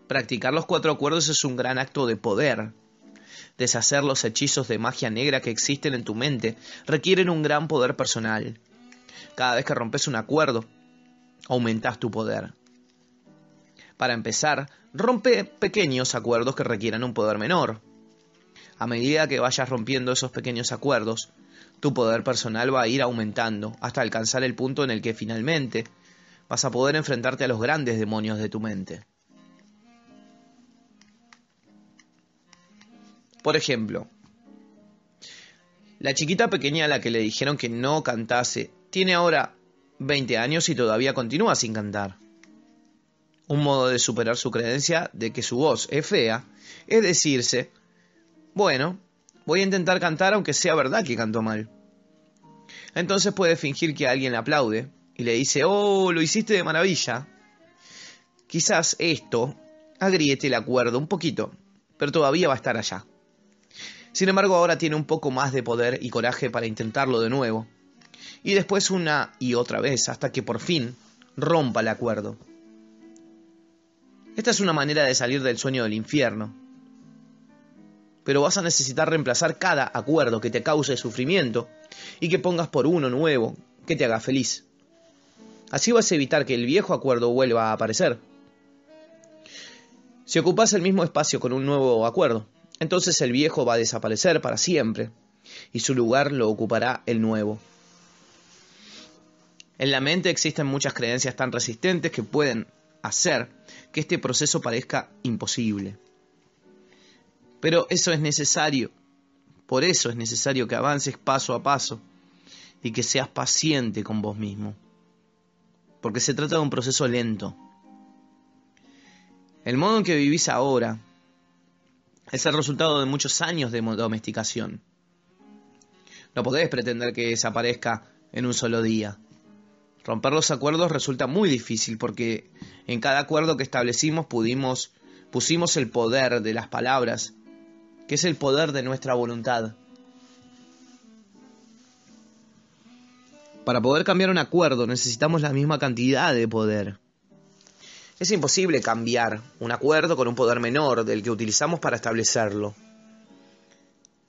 Practicar los cuatro acuerdos es un gran acto de poder. Deshacer los hechizos de magia negra que existen en tu mente requieren un gran poder personal. Cada vez que rompes un acuerdo, aumentas tu poder. Para empezar, rompe pequeños acuerdos que requieran un poder menor. A medida que vayas rompiendo esos pequeños acuerdos, tu poder personal va a ir aumentando hasta alcanzar el punto en el que finalmente vas a poder enfrentarte a los grandes demonios de tu mente. Por ejemplo, la chiquita pequeña a la que le dijeron que no cantase tiene ahora 20 años y todavía continúa sin cantar. Un modo de superar su creencia de que su voz es fea es decirse, bueno, voy a intentar cantar aunque sea verdad que canto mal. Entonces puede fingir que alguien le aplaude y le dice, oh, lo hiciste de maravilla. Quizás esto agriete el acuerdo un poquito, pero todavía va a estar allá. Sin embargo, ahora tiene un poco más de poder y coraje para intentarlo de nuevo. Y después una y otra vez, hasta que por fin rompa el acuerdo. Esta es una manera de salir del sueño del infierno. Pero vas a necesitar reemplazar cada acuerdo que te cause sufrimiento y que pongas por uno nuevo que te haga feliz. Así vas a evitar que el viejo acuerdo vuelva a aparecer. Si ocupas el mismo espacio con un nuevo acuerdo, entonces el viejo va a desaparecer para siempre y su lugar lo ocupará el nuevo. En la mente existen muchas creencias tan resistentes que pueden hacer que este proceso parezca imposible. Pero eso es necesario. Por eso es necesario que avances paso a paso y que seas paciente con vos mismo. Porque se trata de un proceso lento. El modo en que vivís ahora es el resultado de muchos años de domesticación. No podés pretender que desaparezca en un solo día. Romper los acuerdos resulta muy difícil porque en cada acuerdo que establecimos pudimos, pusimos el poder de las palabras, que es el poder de nuestra voluntad. Para poder cambiar un acuerdo necesitamos la misma cantidad de poder. Es imposible cambiar un acuerdo con un poder menor del que utilizamos para establecerlo.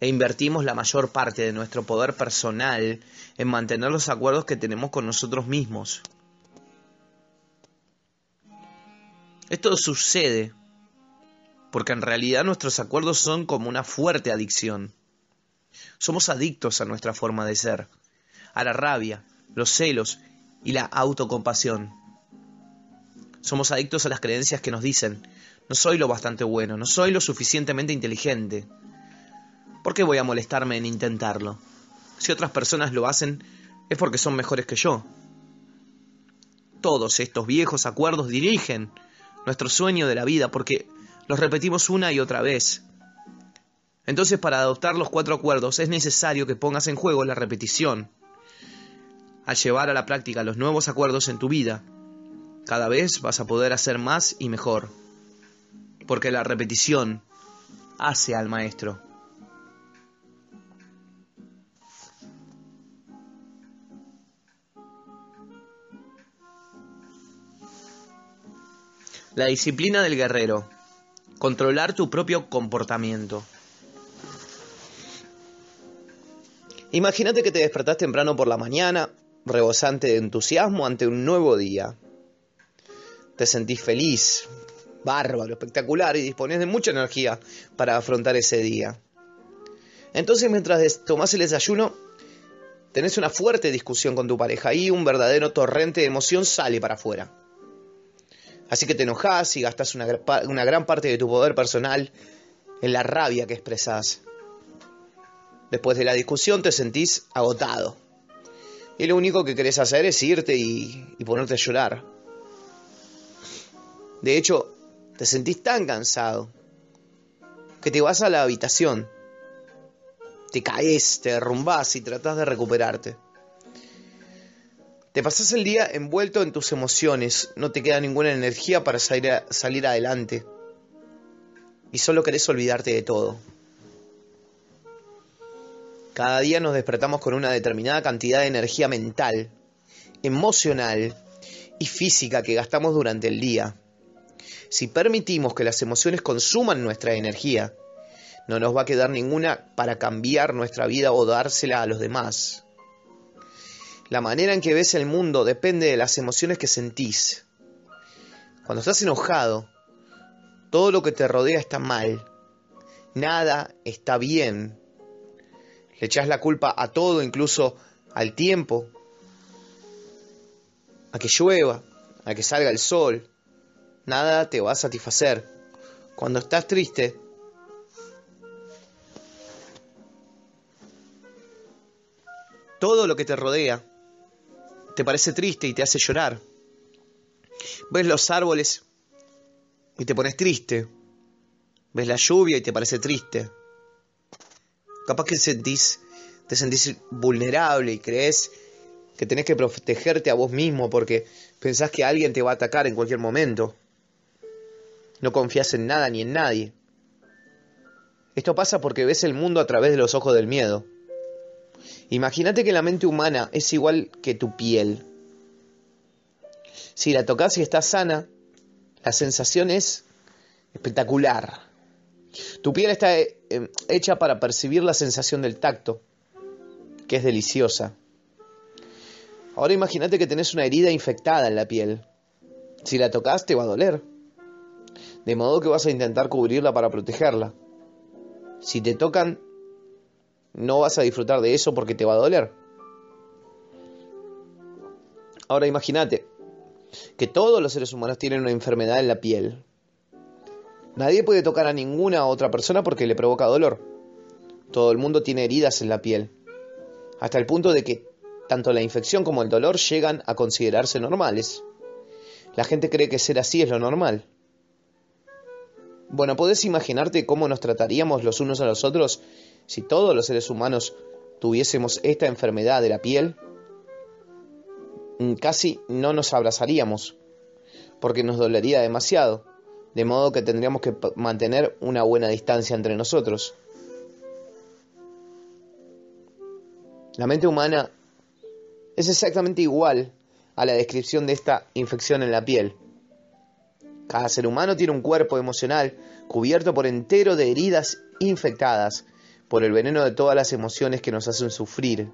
E invertimos la mayor parte de nuestro poder personal en mantener los acuerdos que tenemos con nosotros mismos. Esto sucede porque en realidad nuestros acuerdos son como una fuerte adicción. Somos adictos a nuestra forma de ser, a la rabia, los celos y la autocompasión. Somos adictos a las creencias que nos dicen, no soy lo bastante bueno, no soy lo suficientemente inteligente. ¿Por qué voy a molestarme en intentarlo? Si otras personas lo hacen, es porque son mejores que yo. Todos estos viejos acuerdos dirigen nuestro sueño de la vida porque los repetimos una y otra vez. Entonces para adoptar los cuatro acuerdos es necesario que pongas en juego la repetición. Al llevar a la práctica los nuevos acuerdos en tu vida, cada vez vas a poder hacer más y mejor. Porque la repetición hace al maestro. La disciplina del guerrero. Controlar tu propio comportamiento. Imagínate que te despertás temprano por la mañana, rebosante de entusiasmo ante un nuevo día. Te sentís feliz, bárbaro, espectacular y dispones de mucha energía para afrontar ese día. Entonces mientras tomás el desayuno, tenés una fuerte discusión con tu pareja y un verdadero torrente de emoción sale para afuera. Así que te enojas y gastas una, gran parte de tu poder personal en la rabia que expresas. Después de la discusión te sentís agotado. Y lo único que querés hacer es irte y, y ponerte a llorar. De hecho, te sentís tan cansado que te vas a la habitación, te caes, te derrumbás y tratás de recuperarte. Te pasas el día envuelto en tus emociones, no te queda ninguna energía para salir, salir adelante. Y solo querés olvidarte de todo. Cada día nos despertamos con una determinada cantidad de energía mental, emocional y física que gastamos durante el día. Si permitimos que las emociones consuman nuestra energía, no nos va a quedar ninguna para cambiar nuestra vida o dársela a los demás. La manera en que ves el mundo depende de las emociones que sentís. Cuando estás enojado, todo lo que te rodea está mal. Nada está bien. Le echas la culpa a todo, incluso al tiempo, a que llueva, a que salga el sol. Nada te va a satisfacer. Cuando estás triste, todo lo que te rodea te parece triste y te hace llorar. Ves los árboles y te pones triste. Ves la lluvia y te parece triste. Capaz que sentís, te sentís vulnerable y crees que tenés que protegerte a vos mismo porque pensás que alguien te va a atacar en cualquier momento. No confías en nada ni en nadie. Esto pasa porque ves el mundo a través de los ojos del miedo. Imagínate que la mente humana es igual que tu piel. Si la tocas y está sana, la sensación es espectacular. Tu piel está eh, hecha para percibir la sensación del tacto, que es deliciosa. Ahora imagínate que tenés una herida infectada en la piel. Si la tocas te va a doler. De modo que vas a intentar cubrirla para protegerla. Si te tocan, no vas a disfrutar de eso porque te va a doler. Ahora imagínate que todos los seres humanos tienen una enfermedad en la piel. Nadie puede tocar a ninguna otra persona porque le provoca dolor. Todo el mundo tiene heridas en la piel. Hasta el punto de que tanto la infección como el dolor llegan a considerarse normales. La gente cree que ser así es lo normal. Bueno, ¿podés imaginarte cómo nos trataríamos los unos a los otros si todos los seres humanos tuviésemos esta enfermedad de la piel? Mm, casi no nos abrazaríamos, porque nos dolería demasiado, de modo que tendríamos que mantener una buena distancia entre nosotros. La mente humana es exactamente igual a la descripción de esta infección en la piel. Cada ser humano tiene un cuerpo emocional cubierto por entero de heridas infectadas por el veneno de todas las emociones que nos hacen sufrir,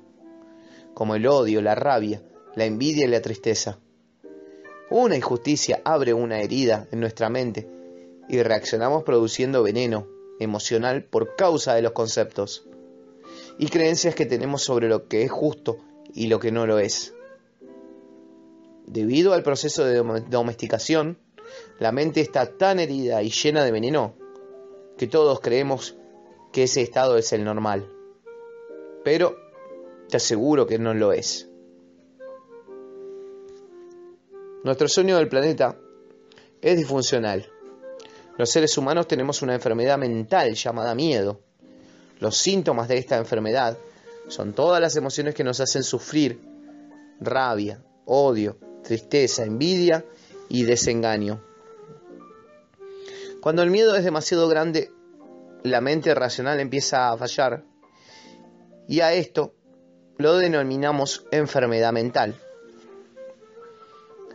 como el odio, la rabia, la envidia y la tristeza. Una injusticia abre una herida en nuestra mente y reaccionamos produciendo veneno emocional por causa de los conceptos y creencias que tenemos sobre lo que es justo y lo que no lo es. Debido al proceso de domesticación, la mente está tan herida y llena de veneno que todos creemos que ese estado es el normal. Pero te aseguro que no lo es. Nuestro sueño del planeta es disfuncional. Los seres humanos tenemos una enfermedad mental llamada miedo. Los síntomas de esta enfermedad son todas las emociones que nos hacen sufrir, rabia, odio, tristeza, envidia y desengaño. Cuando el miedo es demasiado grande, la mente racional empieza a fallar y a esto lo denominamos enfermedad mental.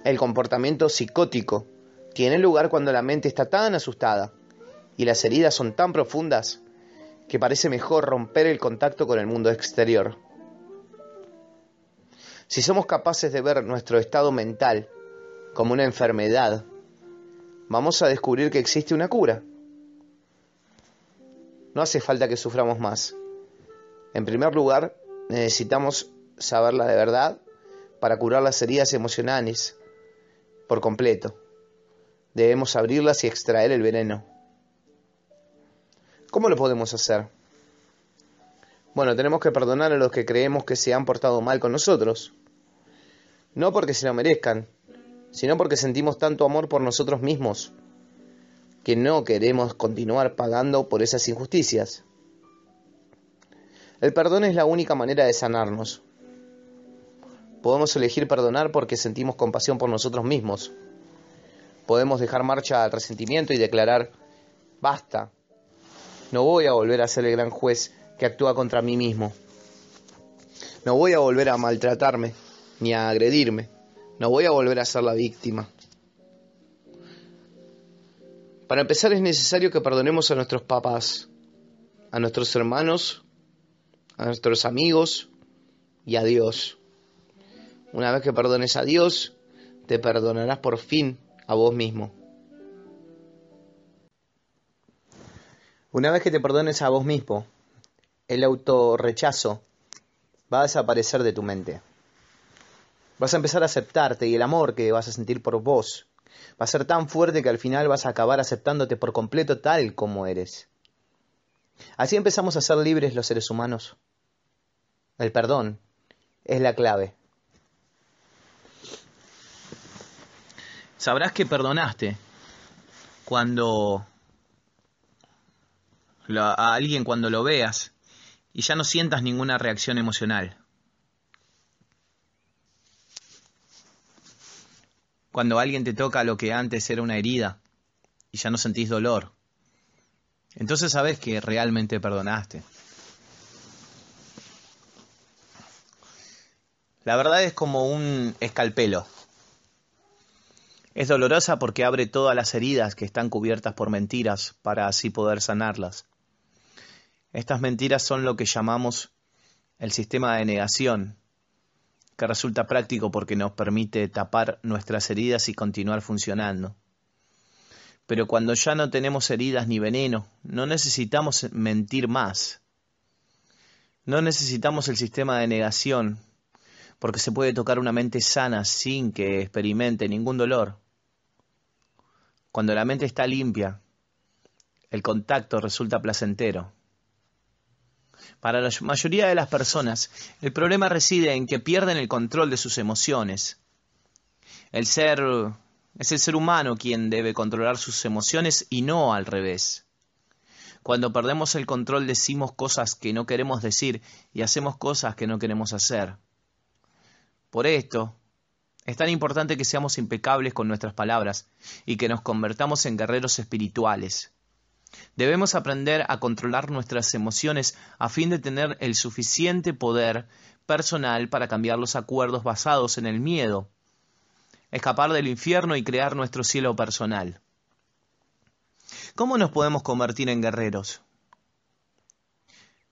El comportamiento psicótico tiene lugar cuando la mente está tan asustada y las heridas son tan profundas que parece mejor romper el contacto con el mundo exterior. Si somos capaces de ver nuestro estado mental como una enfermedad, vamos a descubrir que existe una cura. No hace falta que suframos más. En primer lugar, necesitamos saberla de verdad para curar las heridas emocionales por completo. Debemos abrirlas y extraer el veneno. ¿Cómo lo podemos hacer? Bueno, tenemos que perdonar a los que creemos que se han portado mal con nosotros. No porque se lo merezcan, sino porque sentimos tanto amor por nosotros mismos que no queremos continuar pagando por esas injusticias. El perdón es la única manera de sanarnos. Podemos elegir perdonar porque sentimos compasión por nosotros mismos. Podemos dejar marcha al resentimiento y declarar, basta, no voy a volver a ser el gran juez que actúa contra mí mismo. No voy a volver a maltratarme ni a agredirme. No voy a volver a ser la víctima. Para empezar es necesario que perdonemos a nuestros papás, a nuestros hermanos, a nuestros amigos y a Dios. Una vez que perdones a Dios, te perdonarás por fin a vos mismo. Una vez que te perdones a vos mismo, el autorrechazo va a desaparecer de tu mente. Vas a empezar a aceptarte y el amor que vas a sentir por vos va a ser tan fuerte que al final vas a acabar aceptándote por completo tal como eres. Así empezamos a ser libres los seres humanos. El perdón es la clave. Sabrás que perdonaste cuando a alguien cuando lo veas y ya no sientas ninguna reacción emocional. Cuando alguien te toca lo que antes era una herida y ya no sentís dolor. Entonces sabes que realmente perdonaste. La verdad es como un escalpelo. Es dolorosa porque abre todas las heridas que están cubiertas por mentiras para así poder sanarlas. Estas mentiras son lo que llamamos el sistema de negación, que resulta práctico porque nos permite tapar nuestras heridas y continuar funcionando. Pero cuando ya no tenemos heridas ni veneno, no necesitamos mentir más. No necesitamos el sistema de negación, porque se puede tocar una mente sana sin que experimente ningún dolor. Cuando la mente está limpia, el contacto resulta placentero. Para la mayoría de las personas, el problema reside en que pierden el control de sus emociones. El ser es el ser humano quien debe controlar sus emociones y no al revés. Cuando perdemos el control decimos cosas que no queremos decir y hacemos cosas que no queremos hacer. Por esto, es tan importante que seamos impecables con nuestras palabras y que nos convertamos en guerreros espirituales. Debemos aprender a controlar nuestras emociones a fin de tener el suficiente poder personal para cambiar los acuerdos basados en el miedo, escapar del infierno y crear nuestro cielo personal. ¿Cómo nos podemos convertir en guerreros?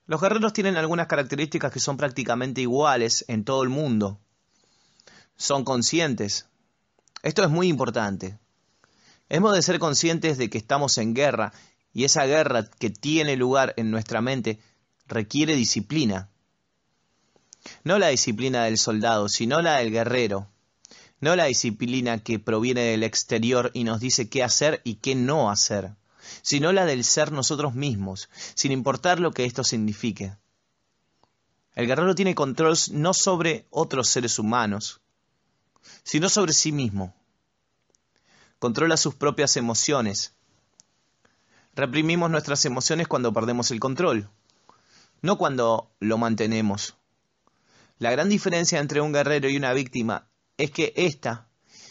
Los guerreros tienen algunas características que son prácticamente iguales en todo el mundo. Son conscientes. Esto es muy importante. Hemos de ser conscientes de que estamos en guerra y esa guerra que tiene lugar en nuestra mente requiere disciplina. No la disciplina del soldado, sino la del guerrero. No la disciplina que proviene del exterior y nos dice qué hacer y qué no hacer, sino la del ser nosotros mismos, sin importar lo que esto signifique. El guerrero tiene control no sobre otros seres humanos, sino sobre sí mismo. Controla sus propias emociones, Reprimimos nuestras emociones cuando perdemos el control, no cuando lo mantenemos. La gran diferencia entre un guerrero y una víctima es que ésta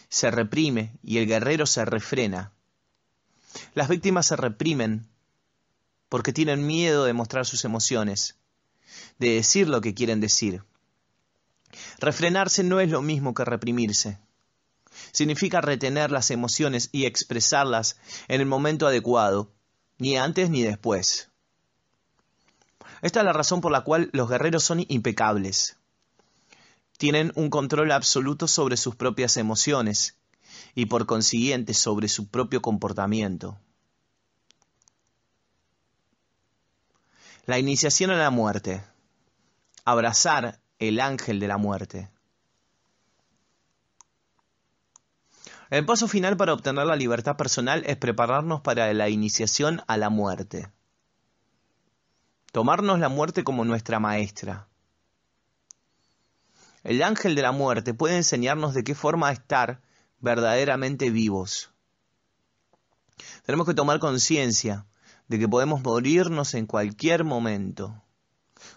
se reprime y el guerrero se refrena. Las víctimas se reprimen porque tienen miedo de mostrar sus emociones, de decir lo que quieren decir. Refrenarse no es lo mismo que reprimirse. Significa retener las emociones y expresarlas en el momento adecuado, ni antes ni después. Esta es la razón por la cual los guerreros son impecables. Tienen un control absoluto sobre sus propias emociones y por consiguiente sobre su propio comportamiento. La iniciación a la muerte. Abrazar el ángel de la muerte. El paso final para obtener la libertad personal es prepararnos para la iniciación a la muerte. Tomarnos la muerte como nuestra maestra. El ángel de la muerte puede enseñarnos de qué forma estar verdaderamente vivos. Tenemos que tomar conciencia de que podemos morirnos en cualquier momento.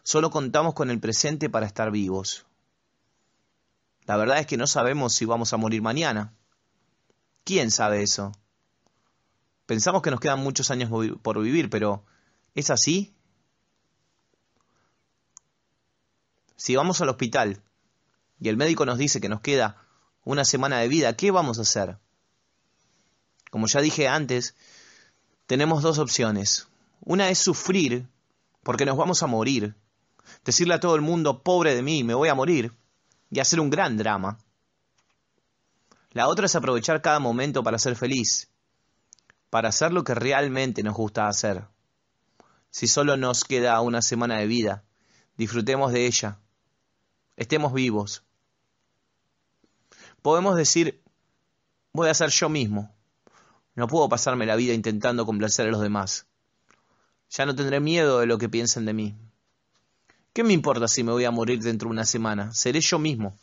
Solo contamos con el presente para estar vivos. La verdad es que no sabemos si vamos a morir mañana. ¿Quién sabe eso? Pensamos que nos quedan muchos años por vivir, pero ¿es así? Si vamos al hospital y el médico nos dice que nos queda una semana de vida, ¿qué vamos a hacer? Como ya dije antes, tenemos dos opciones. Una es sufrir, porque nos vamos a morir. Decirle a todo el mundo, pobre de mí, me voy a morir, y hacer un gran drama. La otra es aprovechar cada momento para ser feliz, para hacer lo que realmente nos gusta hacer. Si solo nos queda una semana de vida, disfrutemos de ella, estemos vivos. Podemos decir, voy a ser yo mismo. No puedo pasarme la vida intentando complacer a los demás. Ya no tendré miedo de lo que piensen de mí. ¿Qué me importa si me voy a morir dentro de una semana? Seré yo mismo.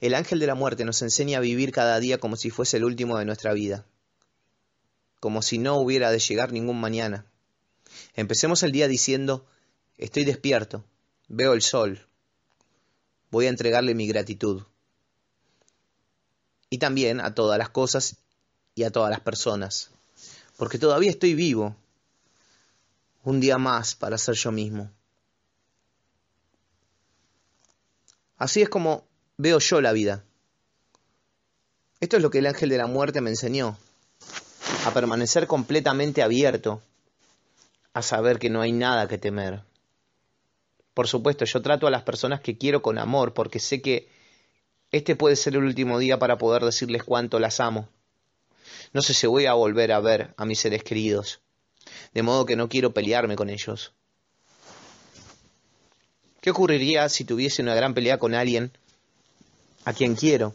El ángel de la muerte nos enseña a vivir cada día como si fuese el último de nuestra vida, como si no hubiera de llegar ningún mañana. Empecemos el día diciendo, estoy despierto, veo el sol, voy a entregarle mi gratitud. Y también a todas las cosas y a todas las personas, porque todavía estoy vivo, un día más para ser yo mismo. Así es como veo yo la vida. Esto es lo que el ángel de la muerte me enseñó, a permanecer completamente abierto, a saber que no hay nada que temer. Por supuesto, yo trato a las personas que quiero con amor, porque sé que este puede ser el último día para poder decirles cuánto las amo. No sé si voy a volver a ver a mis seres queridos, de modo que no quiero pelearme con ellos. ¿Qué ocurriría si tuviese una gran pelea con alguien a quien quiero,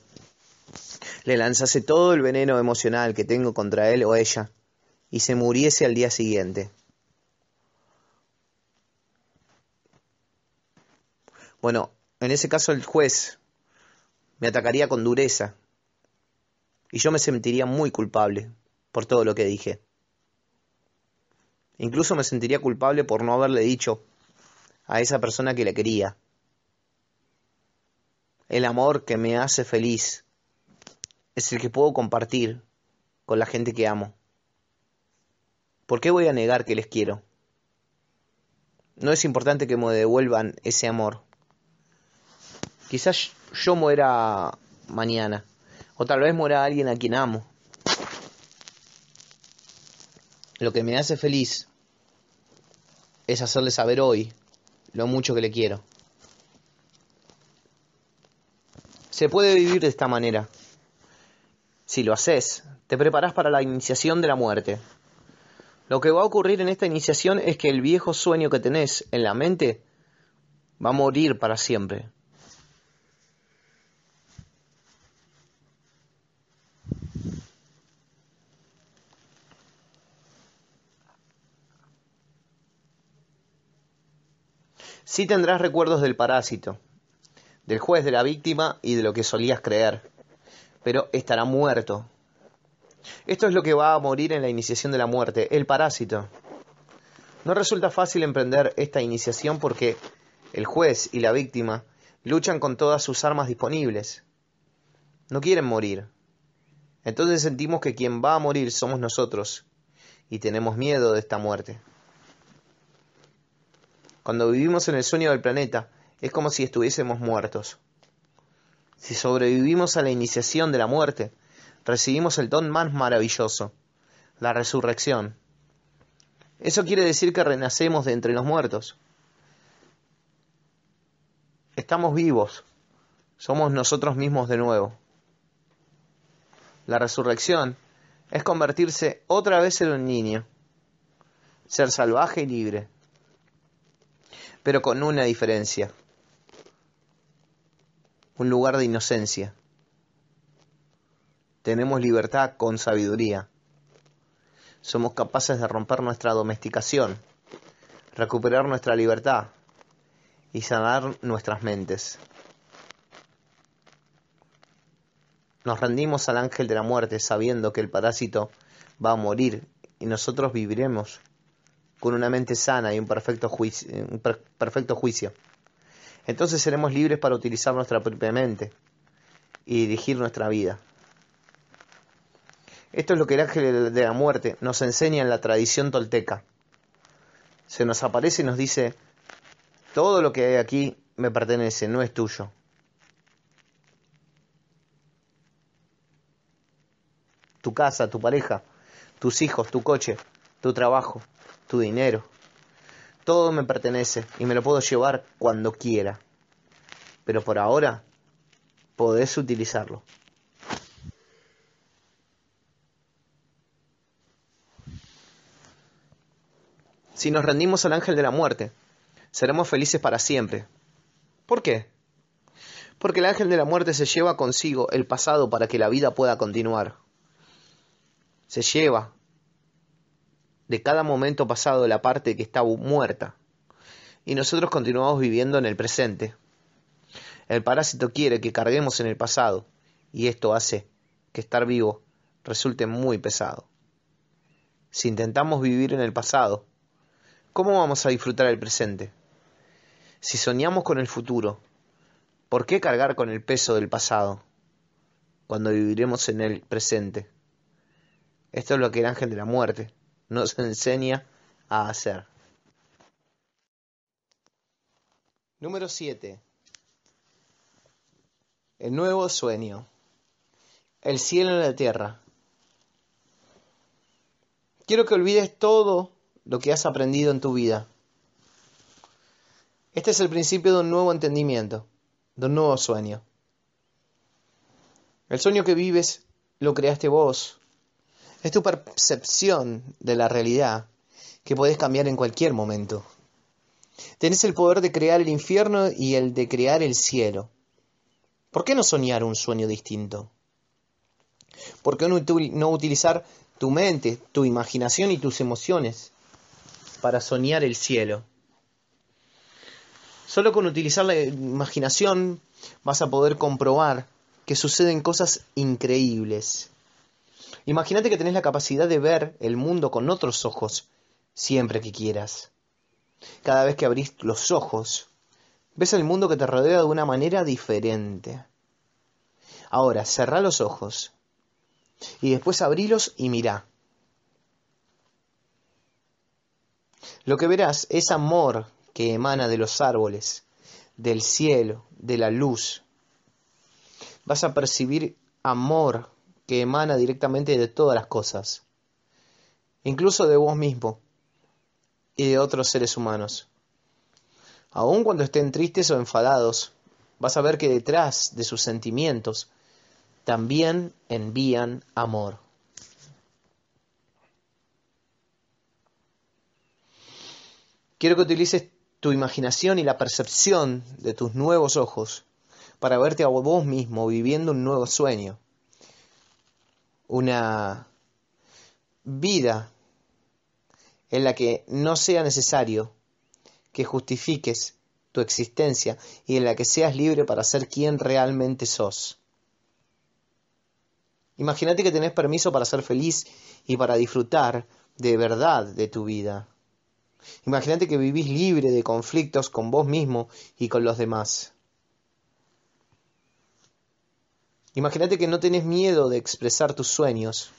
le lanzase todo el veneno emocional que tengo contra él o ella y se muriese al día siguiente. Bueno, en ese caso el juez me atacaría con dureza y yo me sentiría muy culpable por todo lo que dije. Incluso me sentiría culpable por no haberle dicho a esa persona que le quería el amor que me hace feliz es el que puedo compartir con la gente que amo. ¿Por qué voy a negar que les quiero? No es importante que me devuelvan ese amor. Quizás yo muera mañana, o tal vez muera alguien a quien amo. Lo que me hace feliz es hacerle saber hoy lo mucho que le quiero. Se puede vivir de esta manera. Si lo haces, te preparas para la iniciación de la muerte. Lo que va a ocurrir en esta iniciación es que el viejo sueño que tenés en la mente va a morir para siempre. Sí tendrás recuerdos del parásito, del juez, de la víctima y de lo que solías creer. Pero estará muerto. Esto es lo que va a morir en la iniciación de la muerte, el parásito. No resulta fácil emprender esta iniciación porque el juez y la víctima luchan con todas sus armas disponibles. No quieren morir. Entonces sentimos que quien va a morir somos nosotros y tenemos miedo de esta muerte. Cuando vivimos en el sueño del planeta, es como si estuviésemos muertos. Si sobrevivimos a la iniciación de la muerte, recibimos el don más maravilloso, la resurrección. Eso quiere decir que renacemos de entre los muertos. Estamos vivos, somos nosotros mismos de nuevo. La resurrección es convertirse otra vez en un niño, ser salvaje y libre, pero con una diferencia un lugar de inocencia. Tenemos libertad con sabiduría. Somos capaces de romper nuestra domesticación, recuperar nuestra libertad y sanar nuestras mentes. Nos rendimos al ángel de la muerte sabiendo que el parásito va a morir y nosotros viviremos con una mente sana y un perfecto juicio. Un perfecto juicio entonces seremos libres para utilizar nuestra propia mente y dirigir nuestra vida. Esto es lo que el ángel de la muerte nos enseña en la tradición tolteca. Se nos aparece y nos dice, todo lo que hay aquí me pertenece, no es tuyo. Tu casa, tu pareja, tus hijos, tu coche, tu trabajo, tu dinero, todo me pertenece y me lo puedo llevar cuando quiera. Pero por ahora podés utilizarlo. Si nos rendimos al ángel de la muerte, seremos felices para siempre. ¿Por qué? Porque el ángel de la muerte se lleva consigo el pasado para que la vida pueda continuar. Se lleva de cada momento pasado la parte que está muerta. Y nosotros continuamos viviendo en el presente. El parásito quiere que carguemos en el pasado y esto hace que estar vivo resulte muy pesado. Si intentamos vivir en el pasado, ¿cómo vamos a disfrutar el presente? Si soñamos con el futuro, ¿por qué cargar con el peso del pasado cuando viviremos en el presente? Esto es lo que el ángel de la muerte nos enseña a hacer. Número 7. El nuevo sueño. El cielo en la tierra. Quiero que olvides todo lo que has aprendido en tu vida. Este es el principio de un nuevo entendimiento, de un nuevo sueño. El sueño que vives lo creaste vos. Es tu percepción de la realidad que puedes cambiar en cualquier momento. Tenés el poder de crear el infierno y el de crear el cielo. ¿Por qué no soñar un sueño distinto? ¿Por qué no, utilizar tu mente, tu imaginación y tus emociones para soñar el cielo? Solo con utilizar la imaginación vas a poder comprobar que suceden cosas increíbles. Imagínate que tenés la capacidad de ver el mundo con otros ojos siempre que quieras. Cada vez que abrís los ojos, Ves el mundo que te rodea de una manera diferente. Ahora, cerrá los ojos y después abrilos y mirá. Lo que verás es amor que emana de los árboles, del cielo, de la luz. Vas a percibir amor que emana directamente de todas las cosas, incluso de vos mismo y de otros seres humanos. Aun cuando estén tristes o enfadados, vas a ver que detrás de sus sentimientos también envían amor. Quiero que utilices tu imaginación y la percepción de tus nuevos ojos para verte a vos mismo viviendo un nuevo sueño, una vida en la que no sea necesario que justifiques tu existencia y en la que seas libre para ser quien realmente sos. Imagínate que tenés permiso para ser feliz y para disfrutar de verdad de tu vida. Imagínate que vivís libre de conflictos con vos mismo y con los demás. Imagínate que no tenés miedo de expresar tus sueños.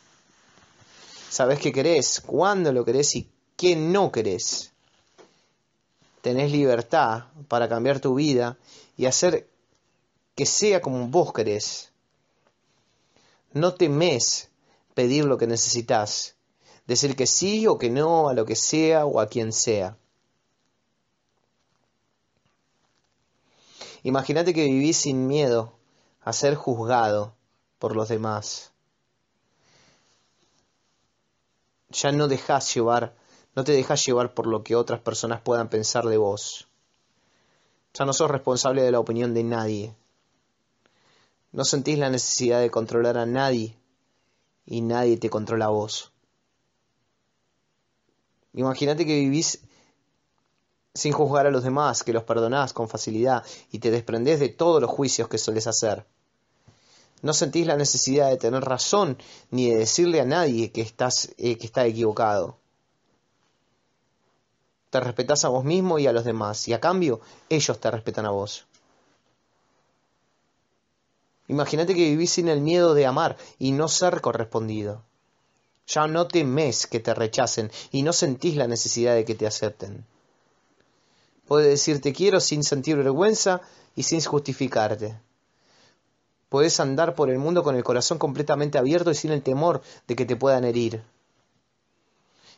Sabés qué querés, cuándo lo querés y qué no querés tenés libertad para cambiar tu vida y hacer que sea como vos querés. No temes pedir lo que necesitas, decir que sí o que no a lo que sea o a quien sea. Imagínate que vivís sin miedo a ser juzgado por los demás. Ya no dejás llevar no te dejas llevar por lo que otras personas puedan pensar de vos. Ya no sos responsable de la opinión de nadie. No sentís la necesidad de controlar a nadie y nadie te controla a vos. Imagínate que vivís sin juzgar a los demás, que los perdonás con facilidad y te desprendés de todos los juicios que sueles hacer. No sentís la necesidad de tener razón ni de decirle a nadie que, estás, eh, que está equivocado te respetás a vos mismo y a los demás, y a cambio ellos te respetan a vos. Imagínate que vivís sin el miedo de amar y no ser correspondido. Ya no temes que te rechacen y no sentís la necesidad de que te acepten. Puedes decir te quiero sin sentir vergüenza y sin justificarte. Puedes andar por el mundo con el corazón completamente abierto y sin el temor de que te puedan herir.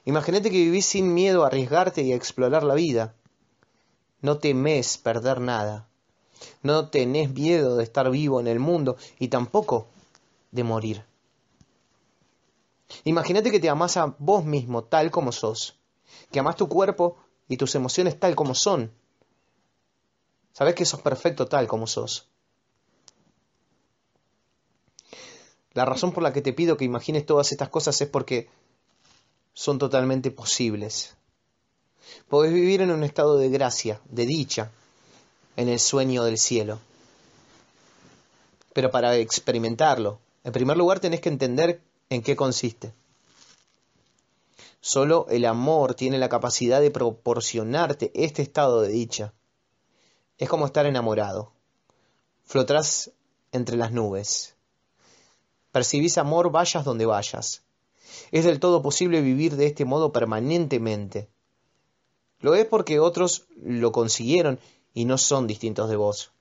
Imagínate que vivís sin miedo a arriesgarte y a explorar la vida. No temes perder nada. No tenés miedo de estar vivo en el mundo y tampoco de morir. Imagínate que te amás a vos mismo tal como sos, que amás tu cuerpo y tus emociones tal como son. Sabes que sos perfecto tal como sos. La razón por la que te pido que imagines todas estas cosas es porque son totalmente posibles. Podés vivir en un estado de gracia, de dicha, en el sueño del cielo. Pero para experimentarlo, en primer lugar tenés que entender en qué consiste. Solo el amor tiene la capacidad de proporcionarte este estado de dicha. Es como estar enamorado. Flotarás entre las nubes. Percibís amor vayas donde vayas. Es del todo posible vivir de este modo permanentemente. Lo es porque otros lo consiguieron y no son distintos de vos.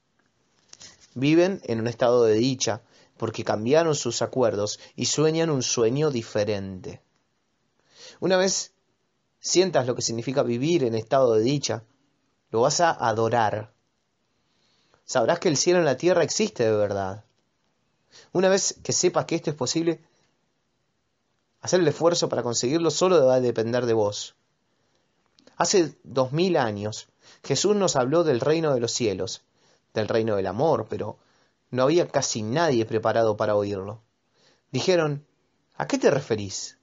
Viven en un estado de dicha porque cambiaron sus acuerdos y sueñan un sueño diferente. Una vez sientas lo que significa vivir en estado de dicha, lo vas a adorar. Sabrás que el cielo en la tierra existe de verdad. Una vez que sepas que esto es posible, hacer el esfuerzo para conseguirlo solo va a depender de vos. Hace dos mil años Jesús nos habló del reino de los cielos, del reino del amor, pero no había casi nadie preparado para oírlo. Dijeron, ¿a qué te referís?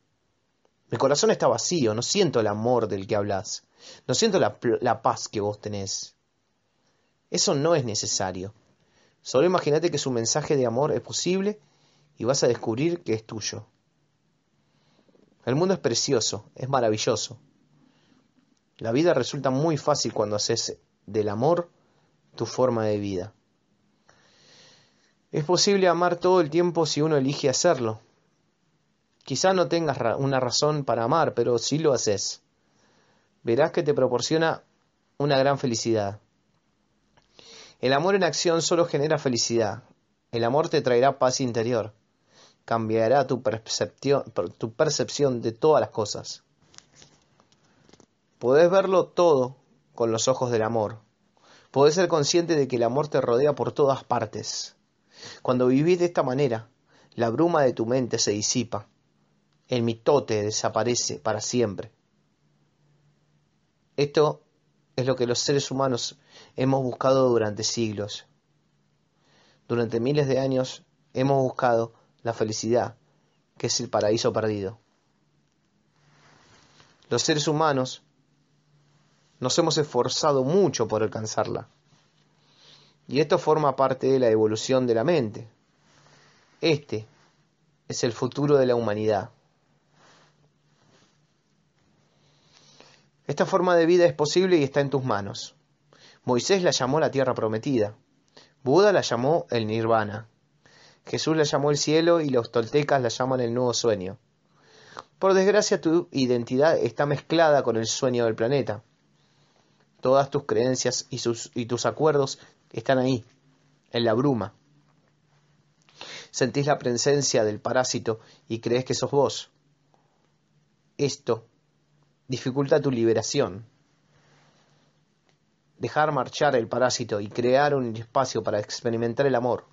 Mi corazón está vacío, no siento el amor del que hablas, no siento la, la paz que vos tenés. Eso no es necesario. Solo imagínate que su mensaje de amor es posible y vas a descubrir que es tuyo. El mundo es precioso, es maravilloso. La vida resulta muy fácil cuando haces del amor tu forma de vida. Es posible amar todo el tiempo si uno elige hacerlo. Quizá no tengas una razón para amar, pero si lo haces, verás que te proporciona una gran felicidad. El amor en acción solo genera felicidad. El amor te traerá paz interior. Cambiará tu percepción, de todas las cosas. Podés verlo todo con los ojos del amor. Podés ser consciente de que el amor te rodea por todas partes. Cuando vivís de esta manera, la bruma de tu mente se disipa. El mitote desaparece para siempre. Esto es lo que los seres humanos hemos buscado durante siglos. Durante miles de años hemos buscado la felicidad, que es el paraíso perdido. Los seres humanos nos hemos esforzado mucho por alcanzarla. Y esto forma parte de la evolución de la mente. Este es el futuro de la humanidad. Esta forma de vida es posible y está en tus manos. Moisés la llamó la tierra prometida. Buda la llamó el nirvana. Jesús la llamó el cielo y los toltecas la llaman el nuevo sueño. Por desgracia tu identidad está mezclada con el sueño del planeta. Todas tus creencias y, tus acuerdos están ahí, en la bruma. Sentís la presencia del parásito y crees que sos vos. Esto dificulta tu liberación. Dejar marchar el parásito y crear un espacio para experimentar el amor.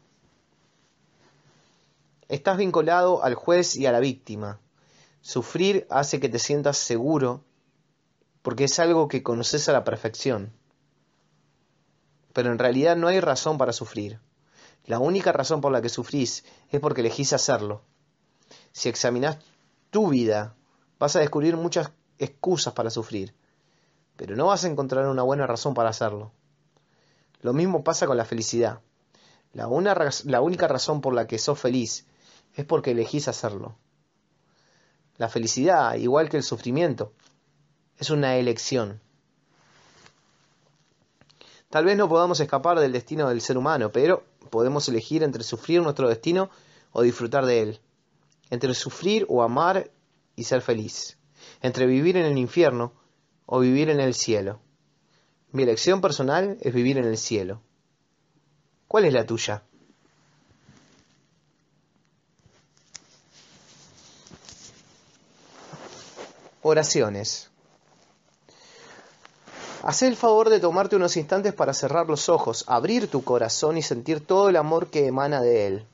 Estás vinculado al juez y a la víctima. Sufrir hace que te sientas seguro porque es algo que conoces a la perfección. Pero en realidad no hay razón para sufrir. La única razón por la que sufrís es porque elegís hacerlo. Si examinas tu vida, vas a descubrir muchas excusas para sufrir, pero no vas a encontrar una buena razón para hacerlo. Lo mismo pasa con la felicidad. La, la única razón por la que sos feliz es porque elegís hacerlo. La felicidad, igual que el sufrimiento, es una elección. Tal vez no podamos escapar del destino del ser humano, pero podemos elegir entre sufrir nuestro destino o disfrutar de él, entre sufrir o amar y ser feliz entre vivir en el infierno o vivir en el cielo. Mi elección personal es vivir en el cielo. ¿Cuál es la tuya? Oraciones. Haz el favor de tomarte unos instantes para cerrar los ojos, abrir tu corazón y sentir todo el amor que emana de él.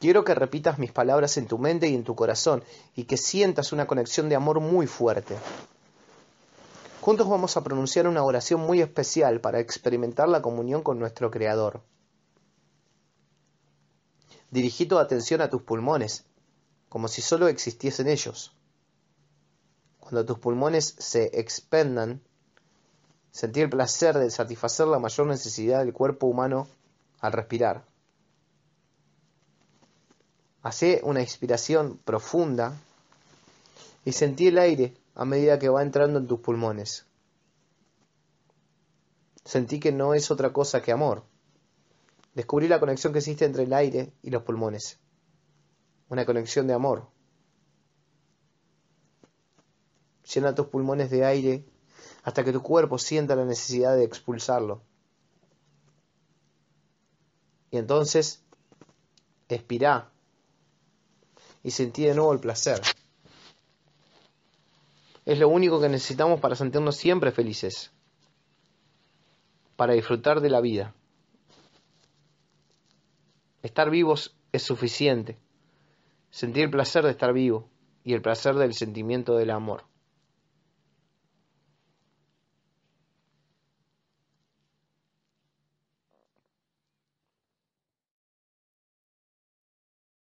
Quiero que repitas mis palabras en tu mente y en tu corazón y que sientas una conexión de amor muy fuerte. Juntos vamos a pronunciar una oración muy especial para experimentar la comunión con nuestro Creador. Dirigí tu atención a tus pulmones, como si solo existiesen ellos. Cuando tus pulmones se expendan, sentí el placer de satisfacer la mayor necesidad del cuerpo humano al respirar. Hacé una inspiración profunda y sentí el aire a medida que va entrando en tus pulmones. Sentí que no es otra cosa que amor. Descubrí la conexión que existe entre el aire y los pulmones. Una conexión de amor. Llena tus pulmones de aire hasta que tu cuerpo sienta la necesidad de expulsarlo. Y entonces, expirá y sentí de nuevo el placer. Es lo único que necesitamos para sentirnos siempre felices, para disfrutar de la vida. Estar vivos es suficiente. Sentir el placer de estar vivo y el placer del sentimiento del amor.